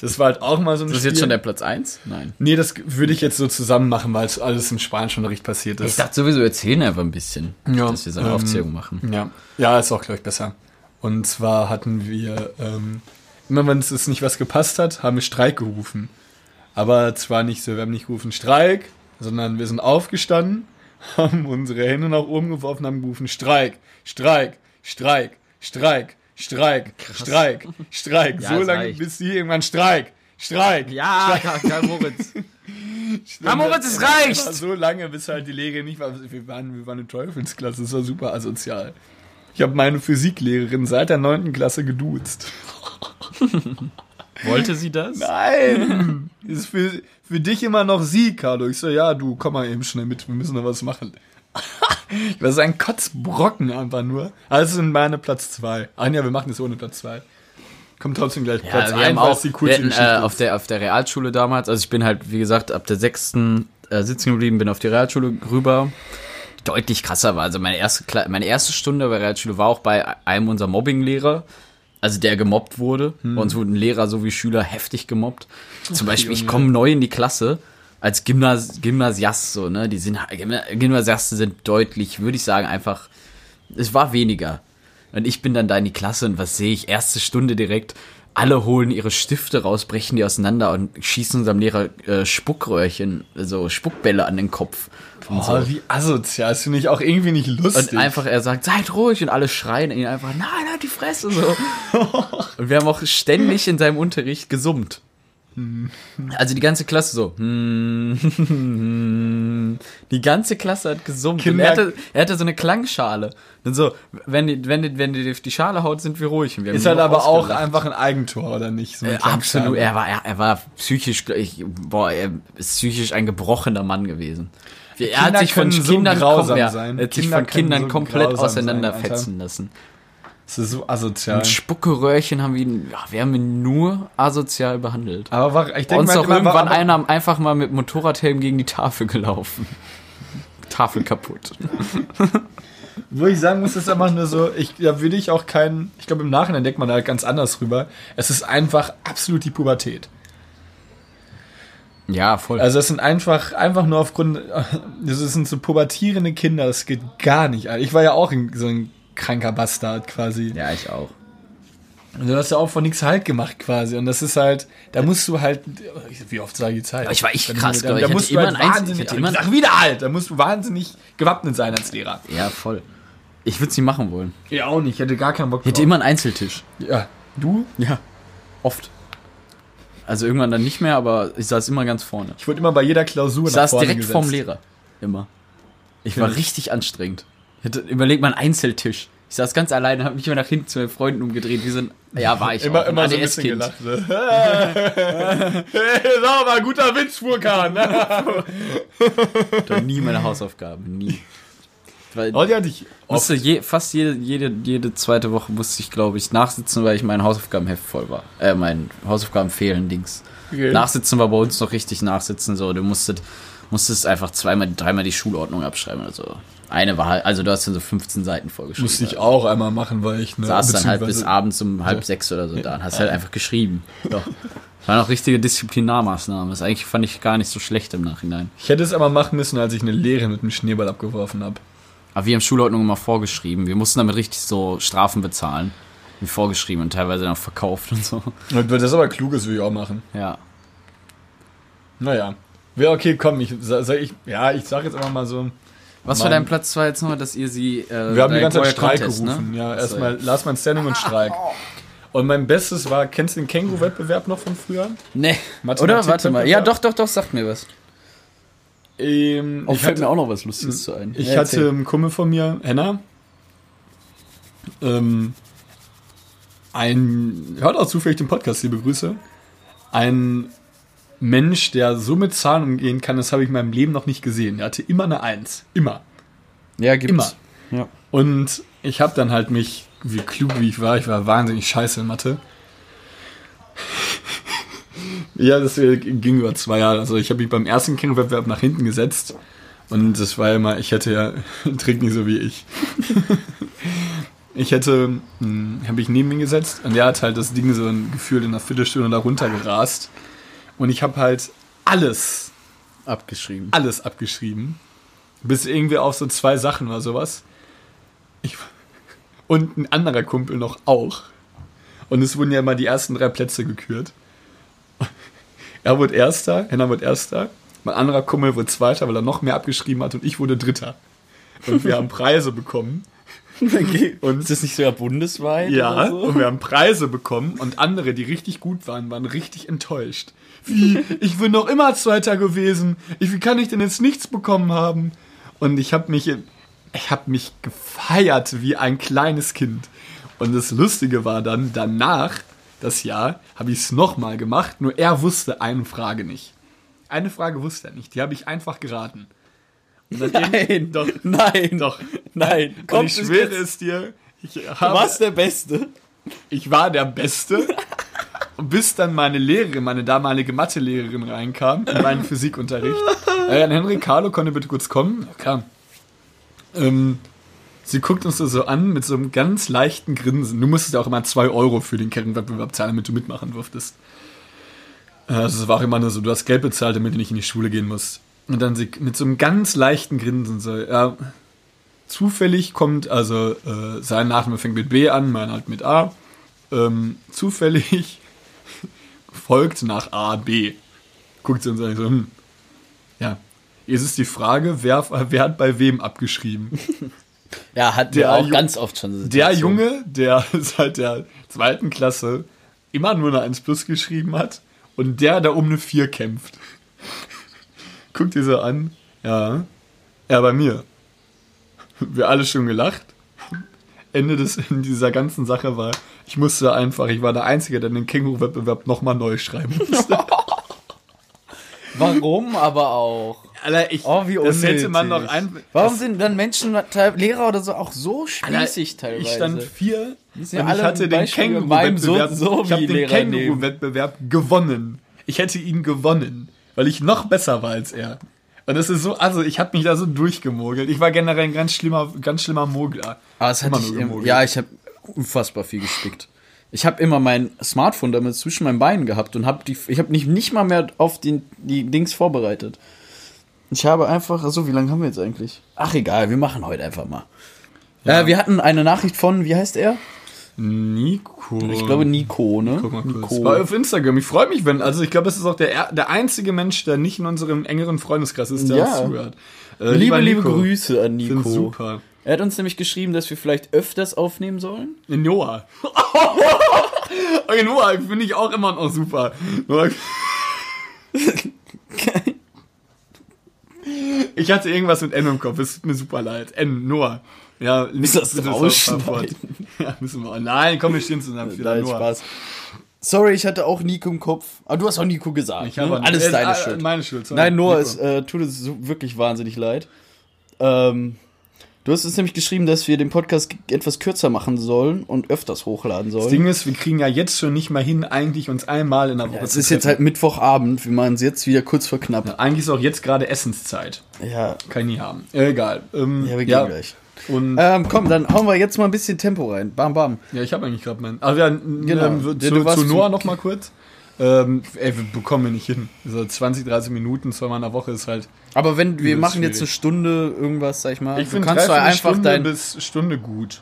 Das war halt auch mal so ein Ist das Spiel. jetzt schon der Platz 1? Nein. Nee, das würde ich jetzt so zusammen machen, weil es alles im Spanischunterricht passiert Ich ist. dachte sowieso, erzählen einfach ein bisschen, Ja, dass wir so eine ähm, Aufzählung machen. Ja, ja, ist auch, glaube ich, besser. Und zwar hatten wir, ähm, immer wenn es nicht was gepasst hat, haben wir Streik gerufen. Aber zwar nicht so, wir haben nicht gerufen Streik, sondern wir sind aufgestanden, haben unsere Hände nach oben geworfen, haben gerufen Streik, Streik, Streik, Streik, Streik, Streik, Streik. Ja, so lange, reicht. bis die irgendwann Streik, Streik. Ja, Karl Moritz. Karl Moritz, es reicht! so lange, bis halt die Lehrerin nicht war. Wir waren, wir waren eine Teufelsklasse, das war super asozial. Ich habe meine Physiklehrerin seit der 9. Klasse geduzt. Wollte sie das? Nein! ist für, für dich immer noch sie, Carlo. Ich so, ja, du, komm mal eben schnell mit, wir müssen noch was machen. ich war so ein Kotzbrocken einfach nur. Also sind meine Platz 2. Ach ja, wir machen das ohne Platz 2. Kommt trotzdem gleich Ja, Platz wir 1, haben weil es die wir coolste hatten, Geschichte äh, auf, der, auf der Realschule damals, also ich bin halt, wie gesagt, ab der sechsten äh, sitzen geblieben, bin auf die Realschule rüber. Deutlich krasser war. Also meine erste, meine erste Stunde bei Realschule war auch bei einem unserer Mobbinglehrer, also der gemobbt wurde. Hm. Bei uns wurden Lehrer sowie Schüler heftig gemobbt. Zum Beispiel, ich komme neu in die Klasse als Gymnas Gymnasiast, so, ne? Die sind, Gymna- Gymnasiasten sind deutlich, würde ich sagen, einfach, es war weniger. Und ich bin dann da in die Klasse und was sehe ich? Erste Stunde direkt. alle holen ihre Stifte raus, brechen die auseinander und schießen unserem Lehrer äh, Spuckröhrchen, so Spuckbälle an den Kopf. Boah, so. wie asozial. Das finde ich auch irgendwie nicht lustig. und einfach, er sagt, seid ruhig und alle schreien ihn einfach, nein, halt die Fresse so. und wir haben auch ständig in seinem Unterricht gesummt. Also die ganze Klasse so. Die ganze Klasse hat gesummt. Kinder- er, hatte, er hatte so eine Klangschale. Und so, wenn die, wenn die, wenn die die Schale haut, sind wir ruhig. Wir ist halt aber auch ausgelacht. einfach ein Eigentor, oder nicht? So Äh, absolut. Er war, er, er war psychisch, ich, boah, er ist psychisch ein gebrochener Mann gewesen. Er hat sich von können so Kindern, grausam kom- ja, sein. Hat sich von Kindern so komplett auseinanderfetzen lassen. Das ist so asozial. Und Spuckeröhrchen haben wir, ihn- ja, wir haben ihn nur asozial behandelt. Aber war, ich denke Uns auch irgendwann war, einer einfach mal mit Motorradhelm gegen die Tafel gelaufen. Tafel kaputt. Wo ich sagen muss, ist einfach nur so, ich, da würde ich auch keinen, ich glaube im Nachhinein denkt man halt ganz anders rüber. Es ist einfach absolut die Pubertät. Ja, voll. Also es sind einfach, einfach nur aufgrund, das sind so pubertierende Kinder, das geht gar nicht. Ich war ja auch ein, so ein kranker Bastard quasi. ja, ich auch. Und du hast ja auch von nichts halt gemacht quasi. Und das ist halt, da musst du halt, wie oft sage ich Zeit? Aber ich war echt krass, da, glaub ich. da musst du halt immer ein Einzel- wahnsinnig, ich immer sag wieder alt, da musst du wahnsinnig gewappnet sein als Lehrer. Ja, voll. Ich würde es nie machen wollen. Ja, auch nicht, ich hätte gar keinen Bock Ich hätte immer einen Einzeltisch. Ja, du? Ja. Oft. Also irgendwann dann nicht mehr, aber ich saß immer ganz vorne. Ich wurde immer bei jeder Klausur Ich nach saß vorne direkt gesetzt. vorm Lehrer. Immer. Ich war Ja. richtig anstrengend. Überleg mal einen Einzeltisch. Ich saß ganz alleine, habe mich immer nach hinten zu meinen Freunden umgedreht. Wie so ein, ja, war ich Immer, auch, immer so ein bisschen gelacht. So. hey, sag mal, guter Witz, Furkan. Doch nie meine Hausaufgaben, nie. Weil Oh, die hatte ich musste je, fast jede, jede, jede zweite Woche musste ich, glaube ich, nachsitzen, weil ich mein Hausaufgabenheft voll war. Äh, mein Hausaufgaben fehlen, Dings. Okay. Nachsitzen war bei uns noch richtig nachsitzen, so. Du musstest, musstest einfach zweimal, dreimal die Schulordnung abschreiben oder so. Eine war halt, also du hast dann so 15 Seiten vorgeschrieben. Musste ich auch einmal machen, weil ich ne, saß dann halt bis abends um halb sechs oder so da und hast halt einfach geschrieben. Ja. Das waren auch richtige Disziplinarmaßnahmen. Das eigentlich fand ich gar nicht so schlecht im Nachhinein. Ich hätte es aber machen müssen, als ich eine Lehrerin mit einem Schneeball abgeworfen habe. Aber wir haben Schulordnung immer vorgeschrieben. Wir mussten damit richtig so Strafen bezahlen. Wie vorgeschrieben und teilweise dann verkauft und so. Das ist aber klug, das würde ich auch machen. Ja. Naja. Ja, okay, komm, ich, sag ich, ja, ich sag jetzt einfach mal so. Was war dein Platz 2 jetzt nochmal, dass ihr sie. Äh, Wir haben die ganze Zeit Streik Contest, gerufen. Ne? Ja, erstmal Last Man Standing und Streik. Und mein Bestes war, kennst du den Känguru-Wettbewerb noch von früher? Nee. Mathematik- Oder? Warte mal. Ja, doch, doch, doch, sagt mir was. Ähm, Oh, ich fällt hatte, mir auch noch was Lustiges zu ein. ich Ja, hatte erzähl. einen Kumpel von mir, Henna. Ähm, ein, hört auch zufällig den Podcast, liebe Grüße. Ein Mensch, der so mit Zahlen umgehen kann, das habe ich in meinem Leben noch nicht gesehen. Er hatte immer eine Eins. Immer. Ja, gibt's. Immer. Ja. Und ich habe dann halt mich, wie klug wie ich war, ich war wahnsinnig scheiße in Mathe. ja, das ging über zwei Jahre. Also ich habe mich beim ersten Känguru-Wettbewerb nach hinten gesetzt. Und das war immer, ich hätte ja Trick nicht so wie ich. ich hätte, habe ich neben ihn gesetzt und der hat halt das Ding so ein Gefühl in einer Viertelstunde da runtergerast. Und ich habe halt alles Abgeschrieben. alles abgeschrieben. Bis irgendwie auf so zwei Sachen oder sowas. Ich, und ein anderer Kumpel noch auch. Und es wurden ja immer die ersten drei Plätze gekürt. Er wurde Erster, Henna wurde Erster. Mein anderer Kumpel wurde Zweiter, weil er noch mehr abgeschrieben hat und ich wurde Dritter. Und wir haben Preise bekommen. Und ist das nicht sogar bundesweit? Ja, so? und wir haben Preise bekommen und andere, die richtig gut waren, waren richtig enttäuscht. Wie? Ich bin noch immer Zweiter gewesen. Ich, wie kann ich denn jetzt nichts bekommen haben? Und ich habe mich, ich habe mich gefeiert wie ein kleines Kind. Und das Lustige war dann, danach, das Jahr, habe ich es nochmal gemacht, nur er wusste eine Frage nicht. Eine Frage wusste er nicht, die habe ich einfach geraten. Nein, doch, nein, doch. nein. Und ich schwöre es dir, ich habe, der Beste. ich war der Beste. Und bis dann meine Lehrerin, meine damalige Mathelehrerin reinkam in meinen Physikunterricht. Äh, Henrik Carlo, konnte bitte kurz kommen? Ja, klar. Ähm, sie guckt uns so an mit so einem ganz leichten Grinsen. Du musstest ja auch immer 2 Euro für den Kernwettbewerb zahlen, damit du mitmachen durftest. Äh, Also es war auch immer nur so, du hast Geld bezahlt, damit du nicht in die Schule gehen musst. Und dann sie mit so einem ganz leichten Grinsen so, ja, zufällig kommt, also äh, sein Nachname fängt mit B an, mein halt mit A. Ähm, zufällig folgt nach A, B. Guckt sie uns an so, hm. Ja. Jetzt ist die Frage, wer, wer hat bei wem abgeschrieben? Ja, hat Der auch Ju- ganz oft schon. so Der. Junge, der seit der zweiten Klasse immer nur eine 1 plus geschrieben hat und der, der um eine 4 kämpft. Guckt ihr so an. Ja. Ja, bei mir. Wir alle schon gelacht. Ende des, in dieser ganzen Sache war, ich musste einfach, ich war der Einzige, der den Känguru-Wettbewerb nochmal neu schreiben musste. Warum aber auch? Alter, ich, Oh, wie das hätte man noch ein. Warum das, sind dann Menschen, Lehrer oder so, auch so spießig teilweise? Ich stand vier und ja ich hatte den Känguru-Wettbewerb so- so ich den Känguru-Wettbewerb gewonnen. Ich hätte ihn gewonnen, weil ich noch besser war als er. Und das ist so, also ich habe mich da so durchgemogelt. Ich war generell ein ganz schlimmer, ganz schlimmer Mogler. Aber es hat Immer ich, gemogelt. ja, ich habe unfassbar viel gespickt. Ich habe immer mein Smartphone damit zwischen meinen Beinen gehabt und habe die, ich habe nicht, nicht mal mehr auf die, die Dings vorbereitet. Ich habe einfach, so wie lange haben wir jetzt eigentlich? Ach egal, wir machen heute einfach mal. Äh, wir hatten eine Nachricht von, wie heißt er? Nico. Ich glaube Nico, ne? Guck mal kurz. Nico. War auf Instagram. Ich freue mich, wenn, also ich glaube, es ist auch der, er- der einzige Mensch, der nicht in unserem engeren Freundeskreis ist, der Ja. uns zuhört. Äh, Liebe, liebe Grüße an Nico. super. Er hat uns nämlich geschrieben, dass wir vielleicht öfters aufnehmen sollen. Noah. okay, Noah finde ich auch immer noch super. Ich hatte irgendwas mit N im Kopf, es tut mir super leid. N, Noah. Ja, Müssen wir das rausschneiden? Ja, müssen wir. Nein, komm, wir stehen zusammen Nein. Spaß. Sorry, ich hatte auch Nico im Kopf. Aber du hast auch Nico gesagt. Ich habe ne? Alles äh, deine äh, Schuld. Meine Schuld. sorry. Nein, Noah, es äh, tut es so wirklich wahnsinnig leid. Ähm, du hast uns nämlich geschrieben, dass wir den Podcast etwas kürzer machen sollen und öfters hochladen Das sollen. Ding ist, wir kriegen ja jetzt schon nicht mal hin, eigentlich uns einmal in der Woche Ja, es ist jetzt halt Mittwochabend, wir machen es jetzt wieder kurz vor knapp. Eigentlich ist auch jetzt gerade Essenszeit. Ja, Kann ich nie haben. Egal. Ähm, ja wir gehen gleich. Und Ähm, komm, dann hauen wir jetzt mal ein bisschen Tempo rein. Bam, bam. Ja, ich habe eigentlich gerade meinen. Also ja, genau. Ähm, Ja, zu, du warst zu Noah noch mal kurz. Ähm, ey, wir bekommen wir nicht hin. So 20, 30 Minuten zweimal in der Woche ist halt. Aber wenn wir ist machen jetzt eine schwierig. Stunde irgendwas, sag ich mal, Ich du finde kannst doch einfach Stunde dein. bis Stunde gut.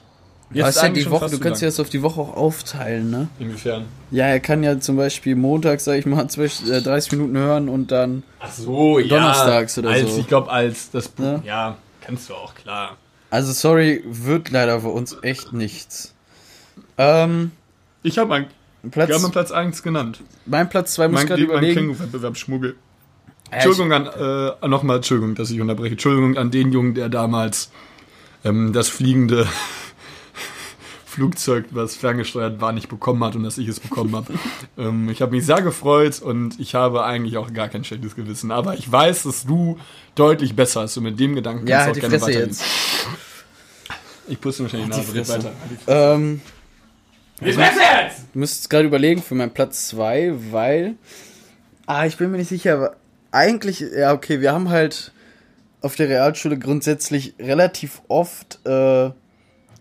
Du hast ja die Woche, du kannst ja das auf die Woche auch aufteilen, ne? Inwiefern? Ja, er kann ja zum Beispiel Montag, sag ich mal, zwölf- äh, 30 Minuten hören und dann. Ach so, ja. Donnerstags oder als, so. Ich glaube, als das. Ja. Ja. kannst du auch, klar. Also sorry, wird leider für uns echt nichts. Ähm, Ich habe meinen. Platz, Wir haben meinen Platz 1 genannt. mein Platz 2 muss Mein, gerade mein überlegen. Känguru-Wettbewerb Schmuggel. Ja, Entschuldigung an, äh, nochmal, Entschuldigung, dass ich unterbreche. Entschuldigung an den Jungen, der damals ähm, das fliegende Flugzeug, was ferngesteuert war, nicht bekommen hat und dass ich es bekommen habe. ähm, ich habe mich sehr gefreut und ich habe eigentlich auch gar kein schlechtes Gewissen. Aber ich weiß, dass du deutlich besser hast und mit dem Gedanken ja, kannst halt du die auch gerne Fresse weitergehen. jetzt. Ich puste wahrscheinlich die Die Nase, red weiter. Ähm, ich muss jetzt gerade überlegen für meinen Platz 2, weil. Ah, ich bin mir nicht sicher, aber eigentlich, ja, okay, wir haben halt auf der Realschule grundsätzlich relativ oft äh,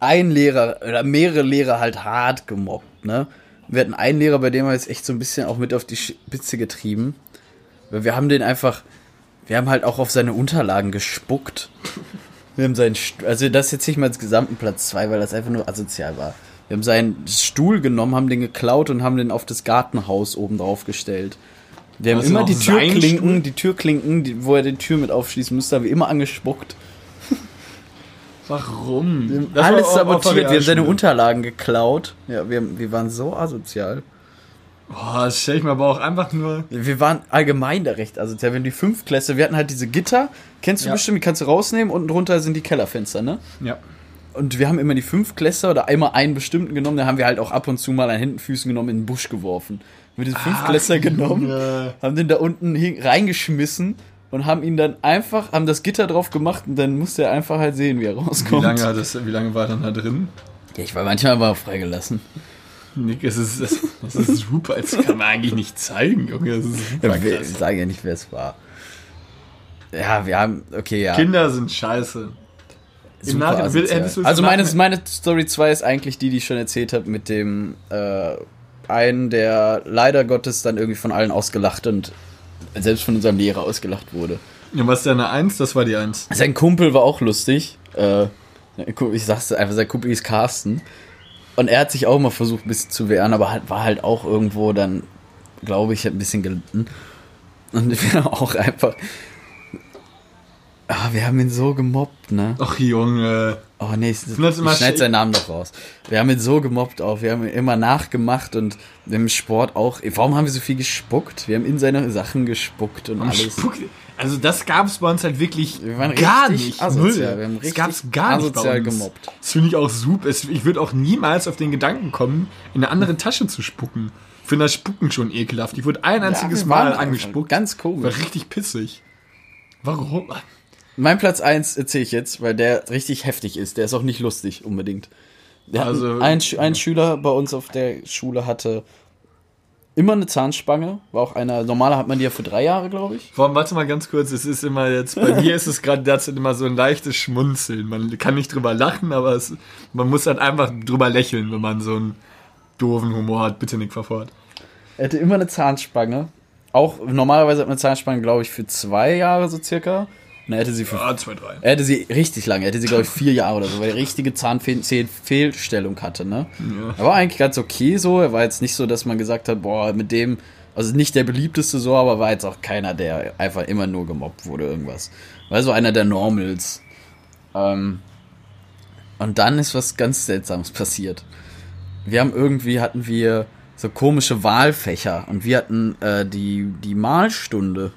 ein Lehrer oder mehrere Lehrer halt hart gemobbt, ne? Wir hatten einen Lehrer, bei dem wir jetzt echt so ein bisschen auch mit auf die Spitze getrieben. Weil wir haben den einfach, wir haben halt auch auf seine Unterlagen gespuckt. Wir haben seinen, St- also das jetzt nicht mal als gesamten Platz 2, weil das einfach nur asozial war. Wir haben seinen Stuhl genommen, haben den geklaut und haben den auf das Gartenhaus oben drauf gestellt. Wir haben immer die Türklinken, Stuhl? die Türklinken, die, wo er die Tür mit aufschließen musste, haben wir immer angespuckt. Warum? Alles war auf- auf der sabotiert, wir haben seine. Unterlagen geklaut. Ja, wir, wir waren so asozial. Boah, das stell ich mir aber auch einfach nur. Wir waren allgemein da recht asozial. Wir haben die Fünftklässler, wir hatten halt diese Gitter, kennst du Ja. bestimmt, die kannst du rausnehmen, unten drunter sind die Kellerfenster, ne? Ja. Und wir haben immer die Fünftklässler oder einmal einen bestimmten genommen, dann haben wir halt auch ab und zu mal an Händen, Füßen genommen, in den Busch geworfen. Wir haben diese Fünftklässler genommen, Junge. haben den da unten reingeschmissen und haben ihn dann einfach, haben das Gitter drauf gemacht und dann musste er einfach halt sehen, wie er Wie rauskommt. lange, hat das, wie lange war er dann da drin? Ja, ich war manchmal aber auch freigelassen. Nick, es ist, es, das ist super, das kann man eigentlich nicht zeigen, Junge. Das ist super Ja, krass. sagen ja nicht, wer es war. Ja, wir haben, okay, ja. Kinder sind scheiße. Super hättest du es also im meine, Nachhinein- meine Story 2 ist eigentlich die, die ich schon erzählt habe, mit dem äh, einen, der leider Gottes dann irgendwie von allen ausgelacht und selbst von unserem Lehrer ausgelacht wurde. Ja, was ist deine Eins? Das war die Eins. Sein Kumpel war auch lustig. Äh, ich sag's einfach, sein Kumpel ist Carsten. Und er hat sich auch mal versucht, ein bisschen zu wehren, aber halt, war halt auch irgendwo dann glaube ich, ein bisschen gelitten. Und wir auch einfach. Ah, wir haben ihn so gemobbt, ne? Ach Junge. Oh nee, ich, das ich immer schneide sch- seinen Namen doch raus. Wir haben ihn so gemobbt auch. Wir haben ihn immer nachgemacht und im Sport auch. Warum haben wir so viel gespuckt? Wir haben in seine Sachen gespuckt und Am alles. Spuck- Also das gab es bei uns halt wirklich Wir waren gar nicht. asozial. Null. Wir haben das gab es gar nicht bei uns. gemobbt. Das finde ich auch super. Ich würde auch niemals auf den Gedanken kommen, in eine andere Tasche zu spucken. Ich finde das Spucken schon ekelhaft. Ich wurde ein einziges waren Mal angespuckt. Ganz war komisch. richtig pissig. Warum? Mein Platz 1 erzähle ich jetzt, weil der richtig heftig ist. Der ist auch nicht lustig unbedingt. Wir Also- ein, Sch- ein Schüler bei uns auf der Schule hatte immer eine Zahnspange. War auch einer, normaler hat man die ja für drei Jahre, glaube ich. Warum, warte mal ganz kurz, es ist immer jetzt, bei mir ist es gerade derzeit immer so ein leichtes Schmunzeln. Man kann nicht drüber lachen, aber es, man muss halt einfach drüber lächeln, wenn man so einen doofen Humor hat. Bitte nicht verfort. Er hatte immer eine Zahnspange. Auch normalerweise hat man eine Zahnspange, glaube ich, für zwei Jahre so circa. Und er hätte sie für Ah, zwei, drei. Er hätte sie richtig lange, er hätte sie, glaube ich, vier Jahre oder so, weil er richtige Zahnfehlstellung hatte, ne? Ja. Er war eigentlich ganz okay so, er war jetzt nicht so, dass man gesagt hat, boah, mit dem, also nicht der beliebteste so, aber war jetzt auch keiner, der einfach immer nur gemobbt wurde, irgendwas. War so einer der Normals. Ähm, und dann ist was ganz Seltsames passiert. Wir haben irgendwie, hatten wir so komische Wahlfächer und wir hatten äh, die, die Malstunde.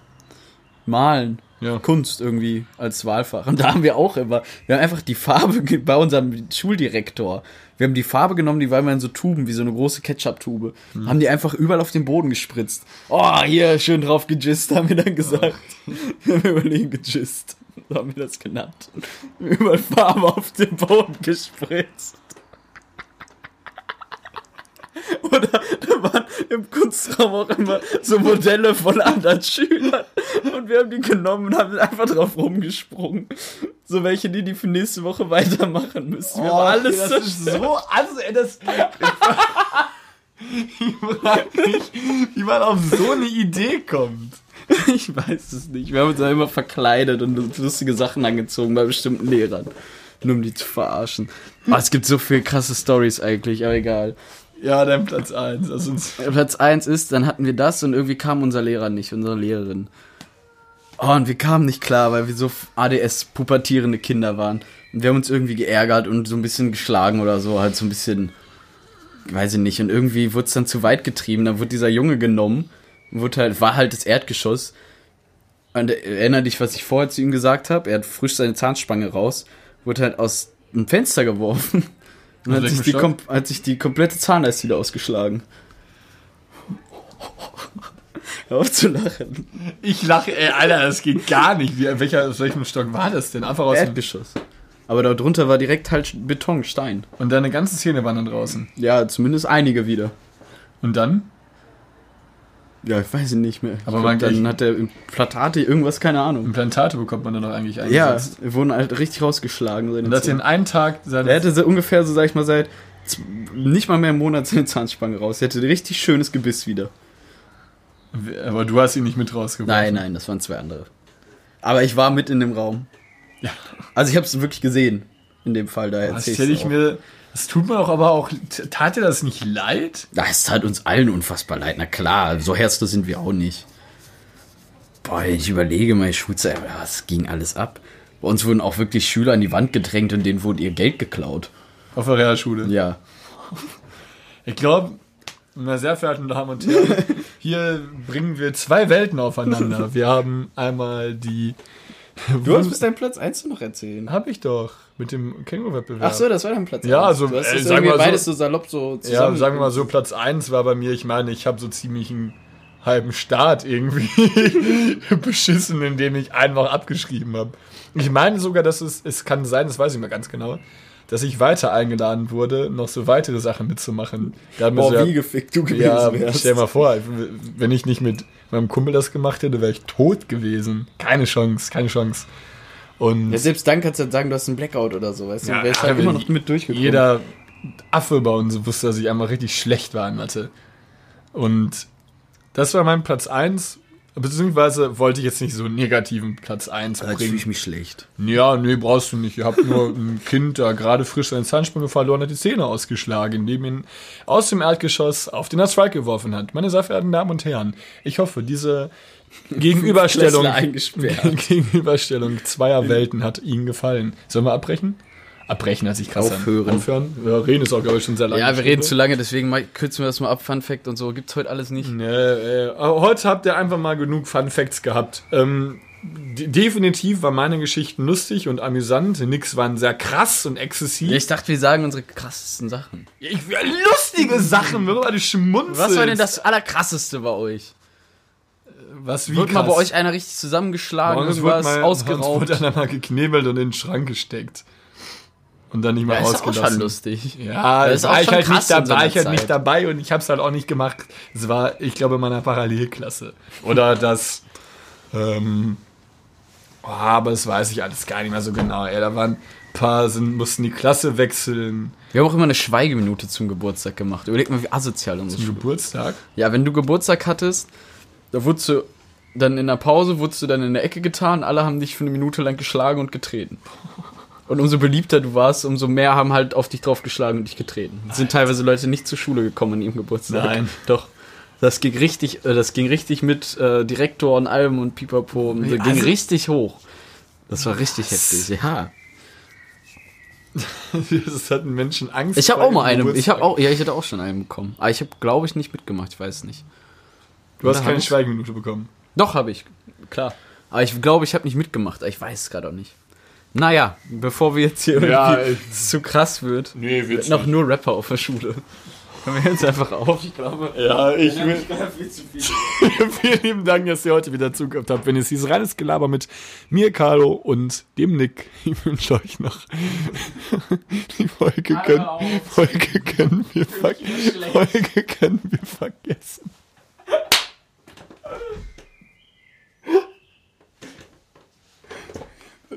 Malen. Ja. Kunst irgendwie als Wahlfach. Und da haben wir auch immer, wir haben einfach die Farbe bei unserem Schuldirektor. Wir haben die Farbe genommen, die war immer in so Tuben, wie so eine große Ketchup-Tube. Haben die einfach überall auf den Boden gespritzt. Oh, hier, schön drauf gejist, haben wir dann gesagt. Wir haben überlegen gejist. So haben wir das genannt. Überall Farbe auf den Boden gespritzt. Oder da waren im Kunstraum auch immer so Modelle von anderen Schülern. Und wir haben die genommen und haben einfach drauf rumgesprungen. So welche, die die für nächste Woche weitermachen müssen. Wir haben alles Oh, das ist so, also, ey, das. Ich frag mich, wie man auf so eine Idee kommt. Ich weiß es nicht. Wir haben uns da immer verkleidet und lustige Sachen angezogen bei bestimmten Lehrern. Nur um die zu verarschen. Oh, es gibt so viele krasse Stories eigentlich, aber egal. Ja, dein Platz 1. Also, Platz 1 ist, dann hatten wir das und irgendwie kam unser Lehrer nicht, unsere Lehrerin. Oh, und wir kamen nicht klar, weil wir so ADS-pubertierende Kinder waren. Und wir haben uns irgendwie geärgert und so ein bisschen geschlagen oder so, halt so ein bisschen, weiß ich nicht. Und irgendwie wurde es dann zu weit getrieben. Dann wurde dieser Junge genommen, wurde halt, war halt das Erdgeschoss. Und erinnere dich, was ich vorher zu ihm gesagt habe. Er hat frisch seine Zahnspange raus, wurde halt aus dem Fenster geworfen. Und Aus hat sich, die, hat sich die komplette Zahnleiste wieder ausgeschlagen. Hör auf zu lachen. ich lache, ey, Alter, das geht gar nicht. Wie, welcher, aus welchem Stock war das denn? Einfach aus dem. Erdgeschoss. Aber da drunter war direkt halt Beton, Stein. Und deine ganzen Zähne waren dann draußen. Ja, zumindest einige wieder. Und dann? Ja, ich weiß nicht mehr. Aber glaub, dann hat der Implantate irgendwas, keine Ahnung. Implantate bekommt man dann doch eigentlich Ja, eingesetzt. wir wurden halt richtig rausgeschlagen. Seine Und er in einem Tag seine. hätte so ungefähr, so sag ich mal, seit nicht mal mehr einem Monat seine Zahnspange raus. Der hätte ein richtig schönes Gebiss wieder. Aber du hast ihn nicht mit rausgeworfen. Nein, nein, das waren zwei andere. Aber ich war mit in dem Raum. Ja. Also ich habe es wirklich gesehen. In dem Fall, da Das stelle ich auch. mir. Das tut mir auch aber auch. Tat dir das nicht leid? Das tat uns allen unfassbar leid. Na klar, so herzlos sind wir auch nicht. Boah, ich überlege, meine Schulzeit, ja, es ging alles ab. Bei uns wurden auch wirklich Schüler an die Wand gedrängt und denen wurde ihr Geld geklaut. Auf der Realschule. Ja. Ich glaube, meine sehr verehrten Damen und Herren, hier bringen wir zwei Welten aufeinander. Wir haben einmal die. Du hast bis deinen Platz 1 noch erzählen. Hab ich doch. Mit dem Känguru-Wettbewerb. Ach so, das war dein Platz Ja, 1. also, du hast äh, sagen wir so- beides so salopp so Ja, zusammen. sagen wir mal so, Platz 1 war bei mir, ich meine, ich habe so ziemlich einen halben Start irgendwie beschissen, indem ich einfach abgeschrieben habe. Ich meine sogar, dass es, es kann sein, das weiß ich mal ganz genau, dass ich weiter eingeladen wurde, noch so weitere Sachen mitzumachen. Da Boah, so, wie gefickt du gewesen ja, wärst. stell mal vor, wenn ich nicht mit meinem Kumpel das gemacht hätte, wäre ich tot gewesen. Keine Chance, keine Chance. Und Ja, selbst dann kannst du halt sagen, du hast einen Blackout oder so, weißt du? Ja, halt aber immer noch mit durchgekommen. jeder Affe bei uns wusste, dass ich einmal richtig schlecht war in Mathe. Und das war mein Platz 1. beziehungsweise wollte ich jetzt nicht so einen negativen Platz 1 Jetzt fühle bringen. ich mich schlecht. Ja, nee, brauchst du nicht. Ihr habt nur ein Kind, da gerade frisch seinen Zahnsprung verloren hat, die Zähne ausgeschlagen, indem ihn aus dem Erdgeschoss auf den Strike geworfen hat. Meine sehr verehrten Damen und Herren, ich hoffe, diese Gegenüberstellung. Gegenüberstellung zweier Welten hat Ihnen gefallen. Sollen wir abbrechen? Abbrechen hat sich krass. Aufhören. Aufhören? Wir reden ist auch, glaube ich, schon sehr lange. Ja, wir reden zu lange, deswegen mal- kürzen wir das mal ab. Fun Fact und so gibt's heute alles nicht. Nee, äh, heute habt ihr einfach mal genug Fun Facts gehabt. Ähm, de- definitiv waren meine Geschichten lustig und amüsant. Nix waren sehr krass und exzessiv. Ja, ich dachte, wir sagen unsere krassesten Sachen. Ich will lustige Sachen, worüber du schmunzelst. Was war denn das Allerkrasseste bei euch? Was wie Wird mal bei krass? euch einer richtig zusammengeschlagen Bei und wurde was mal, ausgeraubt? wurde einer mal geknebelt und in den Schrank gesteckt. Und dann nicht mehr Ja, ist auch schon lustig. Ja, Das ist auch war ich schon halt krass nicht, da in so war ich halt nicht dabei und ich habe es halt auch nicht gemacht. Es war, ich glaube, in meiner Parallelklasse. Oder das, ähm, oh, aber das weiß ich alles gar nicht mehr so genau. Ey, da waren ein paar, sind, mussten die Klasse wechseln Wir haben auch immer eine Schweigeminute zum Geburtstag gemacht. Überleg mal, wie asozial unsere zum Geburtstag. Ja, wenn du Geburtstag hattest, da wurdest du dann in der Pause, wurdest du dann in der Ecke getan, alle haben dich für eine Minute lang geschlagen und getreten. Und umso beliebter du warst, umso mehr haben halt auf dich draufgeschlagen und dich getreten. Es sind teilweise Leute nicht zur Schule gekommen an ihrem Geburtstag. Nein. Doch. Das ging richtig, äh, das ging richtig mit äh, Direktor und Alben und Pipapo. Und das ging Also- richtig hoch. Das war richtig heftig. Ja. Das hatten Menschen Angst. Ich habe auch mal ihrem eine. Ich habe auch, ja, ich hätte auch schon einen bekommen. Aber ich habe, glaube ich, nicht mitgemacht. Ich weiß nicht. Du hast keine? Schweigeminute bekommen. Doch, habe ich. Klar. Aber ich glaube, ich habe nicht mitgemacht. Ich weiß es gerade auch nicht. Naja, bevor wir jetzt hier Ja, irgendwie zu krass wird, Nee, wird's noch nur Rapper auf der Schule. Hören wir jetzt einfach auf. Ich glaube, Ja, ich will. viel zu viel. Vielen lieben Dank, dass ihr heute wieder zugehört habt. Wenn es hieß reines Gelaber mit mir, Carlo und dem Nick. Ich wünsche euch noch die Folge können. Folge können wir ver. Folge können wir vergessen.